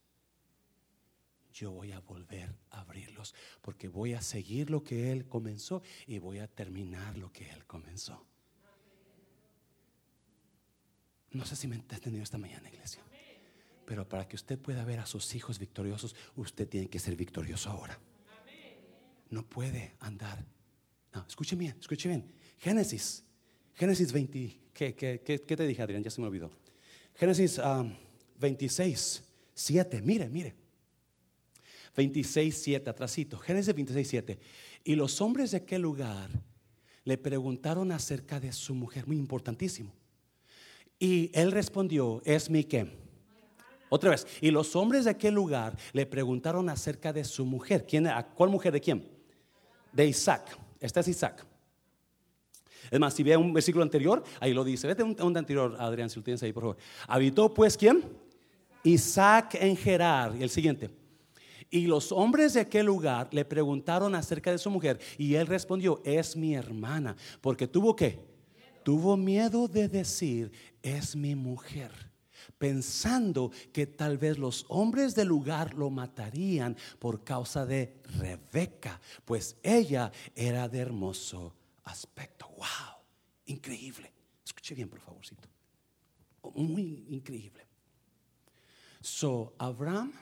Speaker 1: Yo voy a volver a abrirlos porque voy a seguir lo que él comenzó y voy a terminar lo que él comenzó. No sé si me ha entendido esta mañana, iglesia. Pero para que usted pueda ver a sus hijos victoriosos, usted tiene que ser victorioso ahora. No puede andar. No, escuche bien, escuche bien. Génesis, Génesis 20. ¿Qué, te dije, Adrián? Ya se me olvidó. Génesis 26, um, 7. Mire, mire. 26, 7, atrasito. Génesis 26, 7. Y los hombres de aquel lugar le preguntaron acerca de su mujer, muy importantísimo. Y él respondió, es mi qué otra vez. Y los hombres de aquel lugar le preguntaron acerca de su mujer. ¿Quién, ¿Cuál mujer de quién? De Isaac. Esta es Isaac. Es más, si ve un versículo anterior, ahí lo dice. Vete un, un anterior, Adrián, si lo tienes ahí, por favor. Habitó pues quién? Isaac en Gerar. Y el siguiente. Y los hombres de aquel lugar le preguntaron acerca de su mujer. Y él respondió, es mi hermana. Porque tuvo que tuvo miedo de decir, es mi mujer, pensando que tal vez los hombres del lugar lo matarían por causa de Rebeca, pues ella era de hermoso aspecto. ¡Wow! Increíble. Escuche bien, por favorcito. Muy increíble. So, Abraham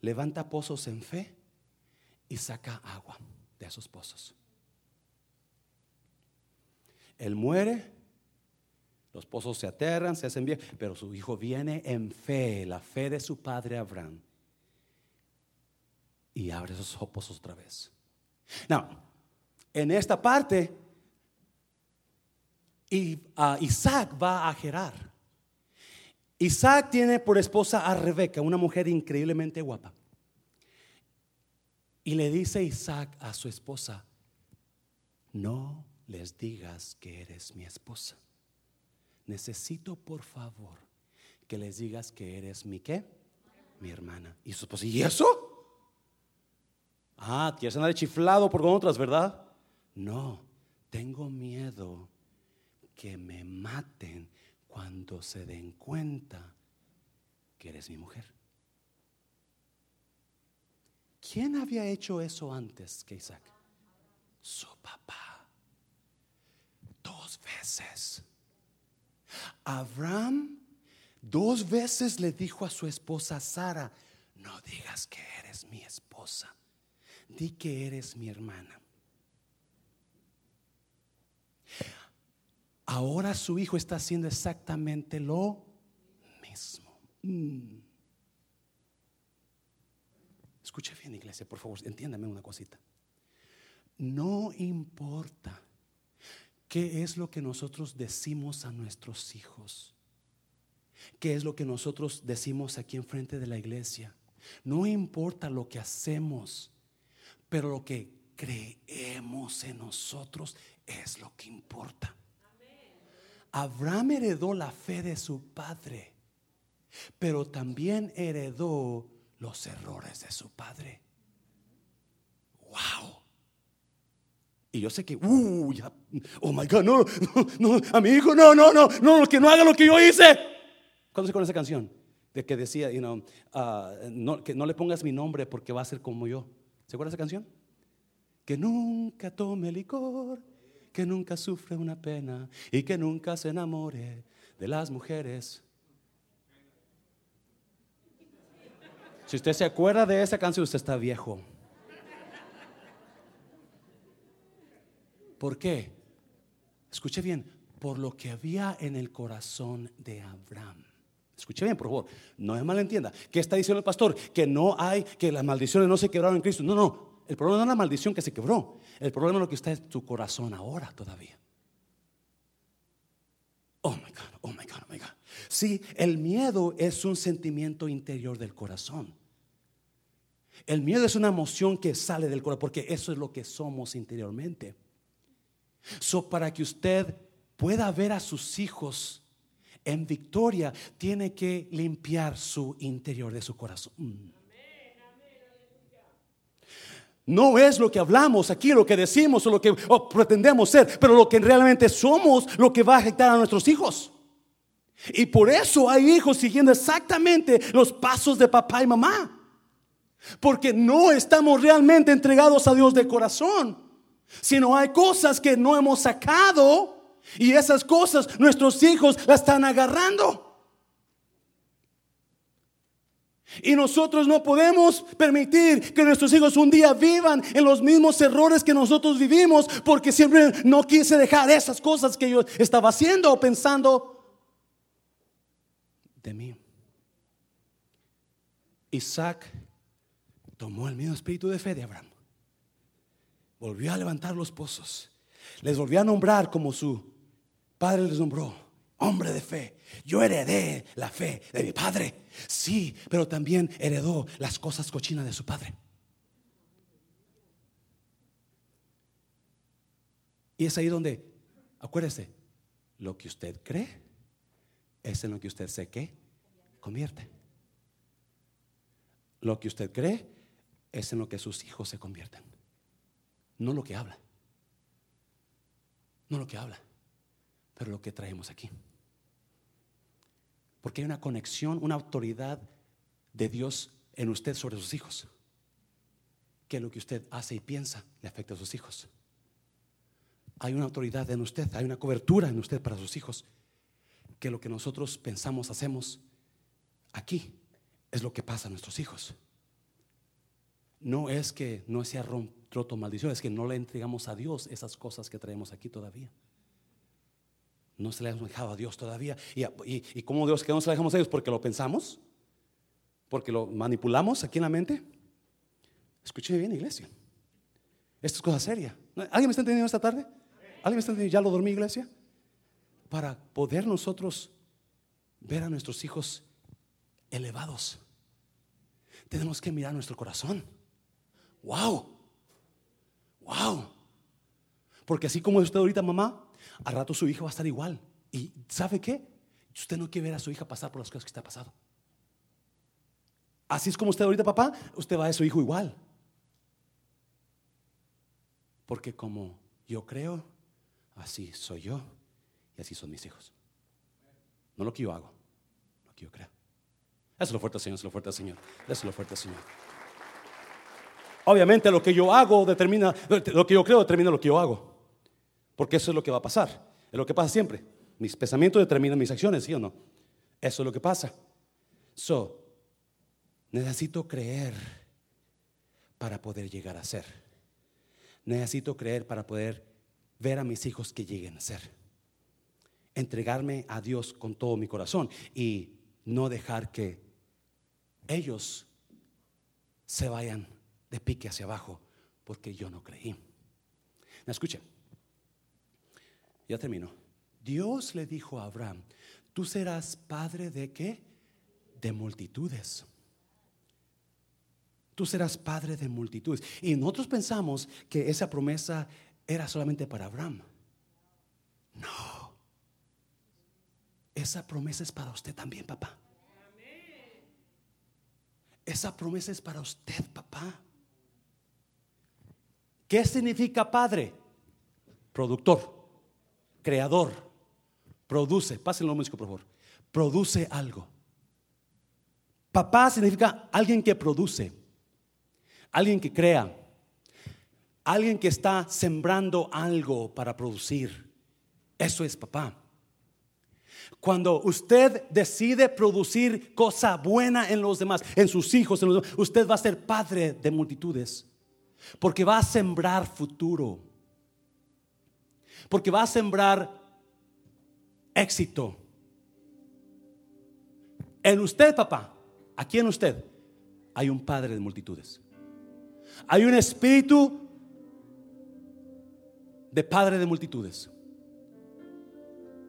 Speaker 1: levanta pozos en fe y saca agua de esos pozos. Él muere, los pozos se aterran, se hacen bien, pero su hijo viene en fe, la fe de su padre Abraham, y abre esos pozos otra vez. Now, en esta parte, y, Isaac va a Gerar. Isaac tiene por esposa a Rebeca, una mujer increíblemente guapa. Y le dice Isaac a su esposa, no les digas que eres mi esposa. Necesito por favor que les digas que eres mi qué? Mi hermana. Y su esposa, ¿y eso? Ah, quieres andar chiflado por con otras, ¿verdad? No, tengo miedo que me maten cuando se den cuenta que eres mi mujer. ¿Quién había hecho eso antes que Isaac? Su papá. Dos veces. Abraham dos veces le dijo a su esposa Sara, no digas que eres mi esposa, di que eres mi hermana. Ahora su hijo está haciendo exactamente lo mismo. Mm. Escuche bien, iglesia, por favor, entiéndame una cosita. No importa qué es lo que nosotros decimos a nuestros hijos, qué es lo que nosotros decimos aquí enfrente de la iglesia. No importa lo que hacemos, pero lo que creemos en nosotros es lo que importa. Abraham heredó la fe de su padre, pero también heredó los errores de su padre. Wow. Y yo sé que, uh, ya, oh my God, no, no, a mi hijo, no, no, no, no, que no haga lo que yo hice. ¿Cuándo se conoce esa canción? De que decía, you uh, no, que no le pongas mi nombre porque va a ser como yo. ¿Se acuerda esa canción? Que nunca tome licor, que nunca sufre una pena y que nunca se enamore de las mujeres Si usted se acuerda de esa canción, usted está viejo. ¿Por qué? Escuche bien, por lo que había en el corazón de Abraham. Escuche bien, por favor, no me malentienda. ¿Qué está diciendo el pastor? Que no hay, que las maldiciones no se quebraron en Cristo. No, no, el problema no es la maldición que se quebró. El problema es lo que está en tu corazón ahora todavía. Oh my God, oh my God, oh my God. Sí, el miedo es un sentimiento interior del corazón. El miedo es una emoción que sale del corazón, porque eso es lo que somos interiormente. So, para que usted pueda ver a sus hijos en victoria, tiene que limpiar su interior de su corazón. Mm. No es lo que hablamos aquí, lo que decimos o lo que pretendemos ser, pero lo que realmente somos, lo que va a afectar a nuestros hijos. Y por eso hay hijos siguiendo exactamente los pasos de papá y mamá. Porque no estamos realmente entregados a Dios de corazón, sino hay cosas que no hemos sacado y esas cosas nuestros hijos las están agarrando. Y nosotros no podemos permitir que nuestros hijos un día vivan en los mismos errores que nosotros vivimos porque siempre no quise dejar esas cosas que yo estaba haciendo o pensando de mí. Isaac tomó el mismo espíritu de fe de Abraham. Volvió a levantar los pozos. Les volvió a nombrar como su padre les nombró. Hombre de fe. Yo heredé la fe de mi padre. Sí, pero también heredó las cosas cochinas de su padre. Y es ahí donde, acuérdese, lo que usted cree es en lo que usted se que convierte. Lo que usted cree es en lo que sus hijos se convierten. No lo que habla. No lo que habla. pero lo que traemos aquí. Porque hay una conexión, una autoridad de Dios en usted sobre sus hijos. Que lo que usted hace y piensa le afecta a sus hijos. Hay una autoridad en usted, hay una cobertura en usted para sus hijos. Que lo que nosotros pensamos, hacemos aquí es lo que pasa a nuestros hijos. No es que no sea roto maldición, es que no le entregamos a Dios esas cosas que traemos aquí todavía. No se le hemos dejado a Dios todavía. ¿Y, cómo Dios que no se le dejamos a Dios? Porque lo pensamos, porque lo manipulamos aquí en la mente. Escúcheme bien, iglesia. Esto es cosa seria. ¿Alguien me está entendiendo esta tarde? ¿Alguien me está entendiendo? ¿Ya lo dormí, iglesia? Para poder nosotros ver a nuestros hijos elevados, tenemos que mirar nuestro corazón. ¡Wow! ¡Wow! Porque así como usted ahorita, mamá, al rato su hija va a estar igual. ¿Y sabe qué? Usted no quiere ver a su hija pasar por las cosas que está pasando. Así es como usted ahorita, papá, usted va a su hijo igual. Porque como yo creo, así soy yo y así son mis hijos. No lo que yo hago, lo que yo creo. Eso es lo fuerte, Señor, eso es lo fuerte, Señor. Eso es lo fuerte, Señor. Obviamente lo que yo hago determina, lo que yo creo determina lo que yo hago. Porque eso es lo que va a pasar. Es lo que pasa siempre. Mis pensamientos determinan mis acciones, ¿sí o no? Eso es lo que pasa. So, necesito creer para poder llegar a ser. Necesito creer para poder ver a mis hijos que lleguen a ser. Entregarme a Dios con todo mi corazón y no dejar que ellos se vayan de pique hacia abajo porque yo no creí. ¿Me escuchen? Ya termino. Dios le dijo a Abraham, tú serás padre de qué? De multitudes. Tú serás padre de multitudes. Y nosotros pensamos que esa promesa era solamente para Abraham. No. Esa promesa es para usted también, papá. Esa promesa es para usted, papá. ¿Qué significa padre? Productor creador, produce, pásenlo músico por favor, produce algo. Papá significa alguien que produce, alguien que crea, alguien que está sembrando algo para producir. Eso es papá. Cuando usted decide producir cosa buena en los demás, en sus hijos, en los usted va a ser padre de multitudes. Porque va a sembrar futuro. Porque va a sembrar éxito. En usted, papá, aquí en usted, hay un padre de multitudes. Hay un espíritu de padre de multitudes.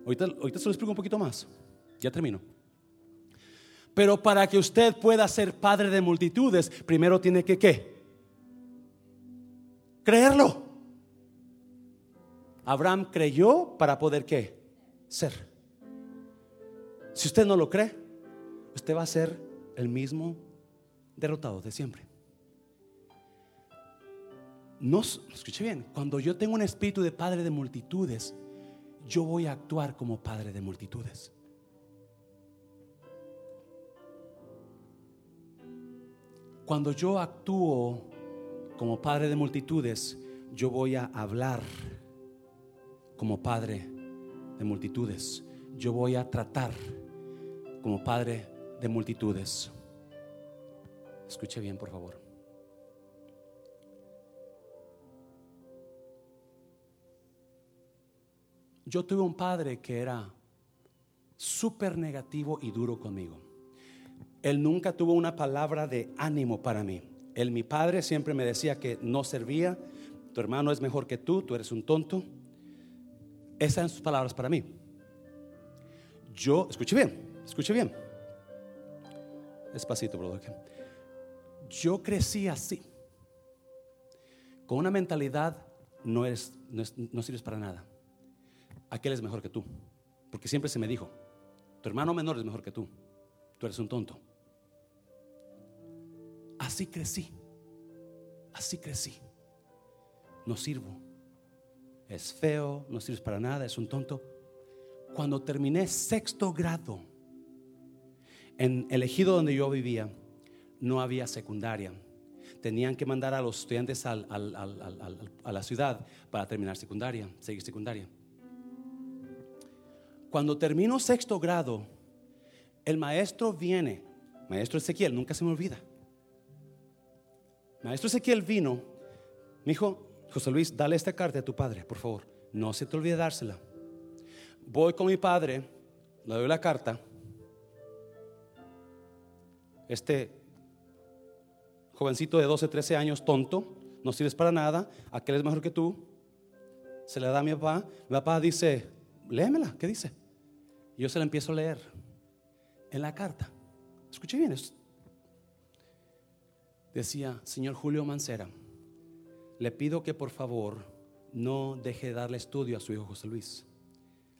Speaker 1: Ahorita, ahorita se lo explico un poquito más. Ya termino. Pero para que usted pueda ser padre de multitudes, primero tiene que qué? Creerlo. Abraham creyó para poder qué? Ser. Si usted no lo cree, usted va a ser el mismo derrotado de siempre. No, escuche bien, cuando yo tengo un espíritu de padre de multitudes, yo voy a actuar como padre de multitudes. Cuando yo actúo como padre de multitudes, yo voy a hablar como padre de multitudes. Yo voy a tratar como padre de multitudes. Escuche bien, por favor. Yo tuve un padre que era súper negativo y duro conmigo. Él nunca tuvo una palabra de ánimo para mí. Él, mi padre, siempre me decía que no servía. Tu hermano es mejor que tú, tú eres un tonto. Esas eran sus palabras para mí. Yo, escuche bien, escuche bien. Despacito, brother. Yo crecí así, con una mentalidad, no, eres, no, sirves para nada. Aquel es mejor que tú, porque siempre se me dijo, tu hermano menor es mejor que tú, tú eres un tonto. Así crecí, así crecí. No sirvo es feo, no sirves para nada, es un tonto. Cuando terminé sexto grado, en el ejido donde yo vivía, no había secundaria. Tenían que mandar a los estudiantes a la ciudad para terminar secundaria, seguir secundaria. Cuando termino sexto grado, el maestro viene, maestro Ezequiel, nunca se me olvida. Maestro Ezequiel vino, me dijo, José Luis, dale esta carta a tu padre, por favor. No se te olvide dársela. Voy con mi padre, le doy la carta. Este jovencito de 12, 13 años, tonto, no sirves para nada, aquel es mejor que tú. Se le da a mi papá. Mi papá dice, léemela, ¿qué dice? yo se la empiezo a leer en la carta. Escuche bien esto. Decía, señor Julio Mancera, le pido que por favor no deje de darle estudio a su hijo José Luis.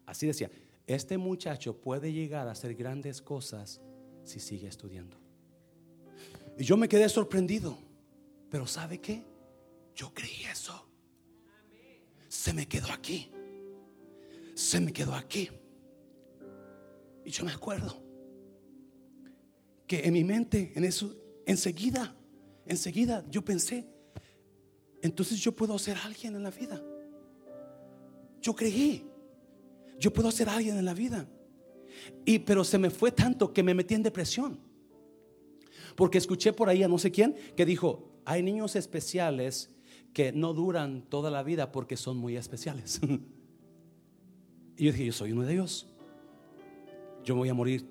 Speaker 1: Así decía, este muchacho puede llegar a hacer grandes cosas si sigue estudiando. Y yo me quedé sorprendido, pero ¿sabe qué? Yo creí eso. Se me quedó aquí. Se me quedó aquí. Y yo me acuerdo que en mi mente, en eso, enseguida, enseguida yo pensé, entonces yo puedo ser alguien en la vida. Yo creí, yo puedo ser alguien en la vida. Y pero se me fue tanto que me metí en depresión. Porque escuché por ahí a no sé quién que dijo, hay niños especiales que no duran toda la vida porque son muy especiales. y yo dije, yo soy uno de ellos yo voy a morir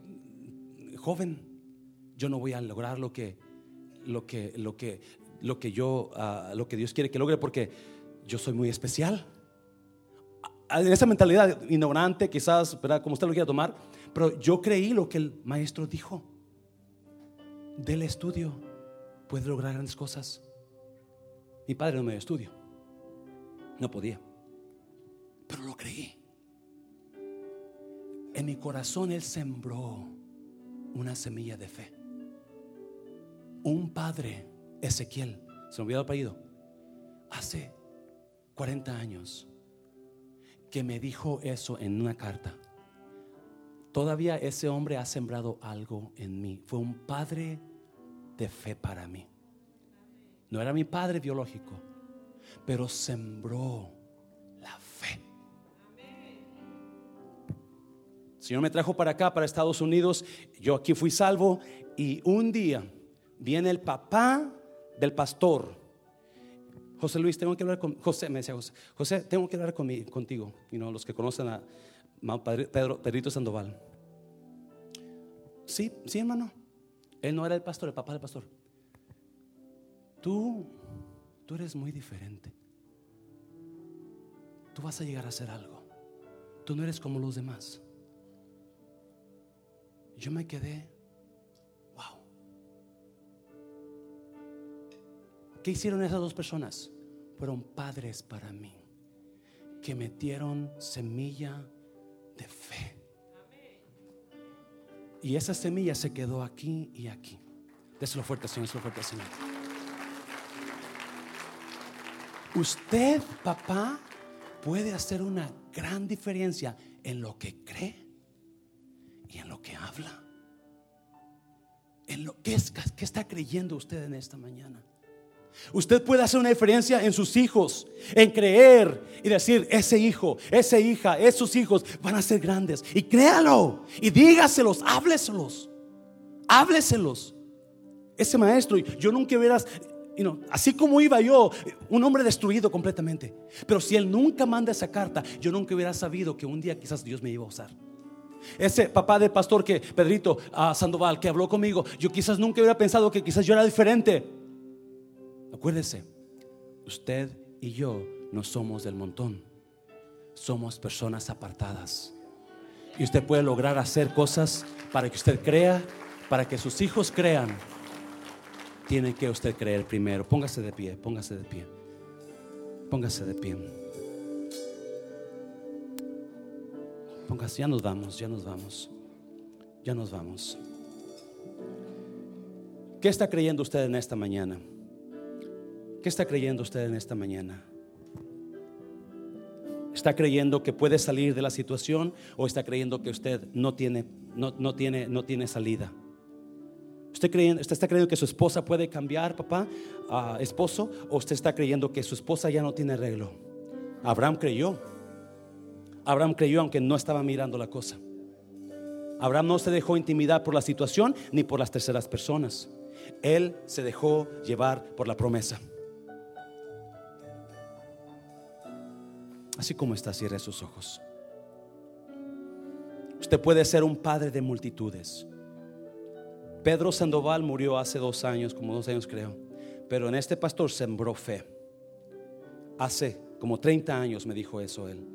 Speaker 1: joven, yo no voy a lograr lo que, lo que, lo que, lo que yo, ah, lo que Dios quiere que logre porque yo soy muy especial. En esa mentalidad ignorante, quizás, como usted lo quiera tomar, pero yo creí lo que el maestro dijo. Del estudio puede lograr grandes cosas. Mi padre no me dio estudio, no podía, pero lo creí en mi corazón Él sembró una semilla de fe. Un padre, Ezequiel, se me olvidó el apellido, hace 40 años, que me dijo eso en una carta. Todavía ese hombre ha sembrado algo en mí. Fue un padre de fe para mí. No era mi padre biológico, pero sembró Señor me trajo para acá, para Estados Unidos. Yo aquí fui salvo. Y un día viene el papá del pastor. José Luis, tengo que hablar con José, me decía José, José, tengo que hablar contigo. Y no, los que conocen a Pedro, Pedrito Sandoval. Sí, sí, hermano. Él no era el pastor, el papá del pastor. Tú, tú eres muy diferente. Tú vas a llegar a hacer algo. Tú no eres como los demás. Yo me quedé, ¿Qué hicieron esas dos personas? Fueron padres para mí, que metieron semilla de fe. Y esa semilla se quedó aquí y aquí. Déselo fuerte, Señor, déselo fuerte, Señor. Usted, papá, puede hacer una gran diferencia en lo que cree y en lo que habla. En lo que es, ¿qué está creyendo usted en esta mañana? Usted puede hacer una diferencia en sus hijos, en creer y decir, ese hijo, esa hija, esos hijos van a ser grandes. Y créalo y dígaselos, hábleselos, hábleselos. Ese maestro, yo nunca hubieras, así como iba yo, un hombre destruido completamente. Pero si él nunca manda esa carta, yo nunca hubiera sabido que un día quizás Dios me iba a usar. Ese papá del pastor que, Pedrito a Sandoval, que habló conmigo, yo quizás nunca hubiera pensado que quizás yo era diferente. Acuérdese, usted y yo no somos del montón, somos personas apartadas. Y usted puede lograr hacer cosas para que usted crea, para que sus hijos crean. Tiene que usted creer primero. Póngase de pie, póngase de pie. Póngase de pie. ya nos vamos, ya nos vamos. Ya nos vamos. ¿Qué está creyendo usted en esta mañana? ¿Qué está creyendo usted en esta mañana? ¿Está creyendo que puede salir de la situación o está creyendo que usted no tiene, no, no tiene, no tiene salida? ¿Usted, ¿Usted está creyendo que su esposa puede cambiar, papá, a esposo? ¿O usted está creyendo que su esposa ya no tiene arreglo? Abraham creyó. Abraham creyó aunque no estaba mirando la cosa. Abraham no se dejó intimidar por la situación ni por las terceras personas. Él se dejó llevar por la promesa. Así como está, cierre sus ojos. Usted puede ser un padre de multitudes. Pedro Sandoval murió hace dos años, como dos años creo. Pero en este pastor sembró fe. Hace como 30 años me dijo eso él.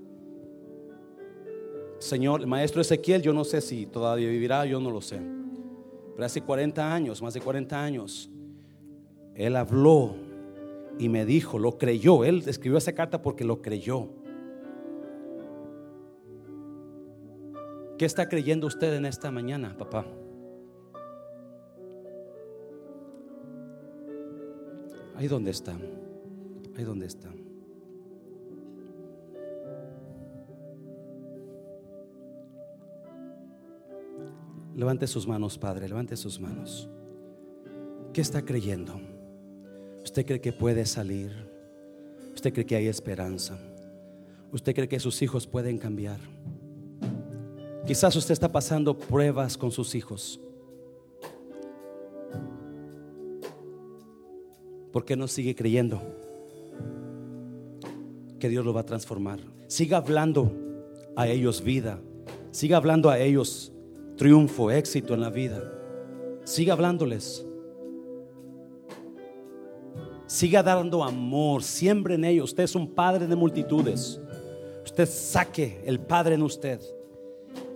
Speaker 1: Señor, el maestro Ezequiel, yo no sé si todavía vivirá, yo no lo sé. Pero hace 40 años, más de 40 años, él habló y me dijo, lo creyó. Él escribió esa carta porque lo creyó. ¿Qué está creyendo usted en esta mañana, papá? Ahí donde está. Ahí donde está. Levante sus manos, Padre, levante sus manos. ¿Qué está creyendo? ¿Usted cree que puede salir? ¿Usted cree que hay esperanza? ¿Usted cree que sus hijos pueden cambiar? Quizás usted está pasando pruebas con sus hijos. ¿Por qué no sigue creyendo que Dios lo va a transformar? Siga hablando a ellos vida. Siga hablando a ellos triunfo, éxito en la vida. Siga hablándoles. Siga dando amor, siembre en ellos. Usted es un padre de multitudes. Usted saque el Padre en usted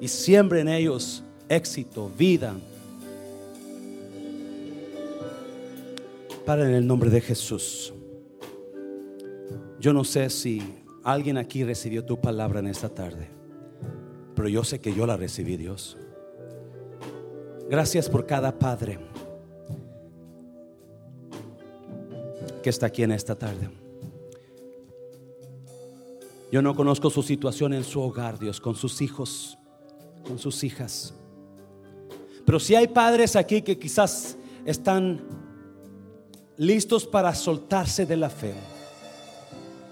Speaker 1: y siembre en ellos éxito, vida. Padre, en el nombre de Jesús. Yo no sé si alguien aquí recibió tu palabra en esta tarde, pero yo sé que yo la recibí, Dios. Gracias por cada padre que está aquí en esta tarde. Yo no conozco su situación en su hogar, Dios, con sus hijos, con sus hijas. Pero si hay padres aquí que quizás están listos para soltarse de la fe,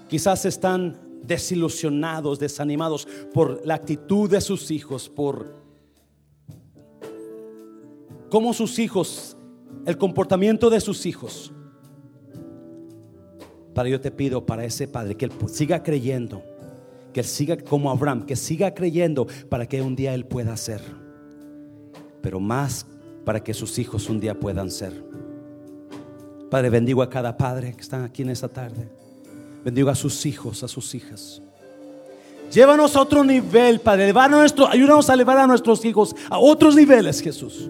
Speaker 1: quizás están desilusionados, desanimados por la actitud de sus hijos, por cómo sus hijos, el comportamiento de sus hijos. Para yo te pido para ese padre que él siga creyendo, que siga como Abraham, que siga creyendo para que un día él pueda ser, pero más para que sus hijos un día puedan ser. Padre, bendigo a cada padre que está aquí en esta tarde. Bendigo a sus hijos, a sus hijas. Llévanos a otro nivel, Padre. ayúdanos a elevar a nuestros hijos a otros niveles, Jesús.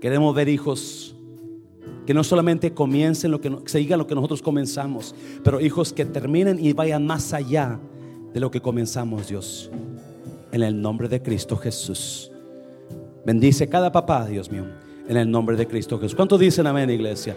Speaker 1: Queremos ver hijos que no solamente comiencen lo que sigan lo que nosotros comenzamos, pero hijos que terminen y vayan más allá de lo que comenzamos, Dios. En el nombre de Cristo Jesús. Bendice cada papá, Dios mío, en el nombre de Cristo Jesús. ¿Cuánto dicen amén, iglesia?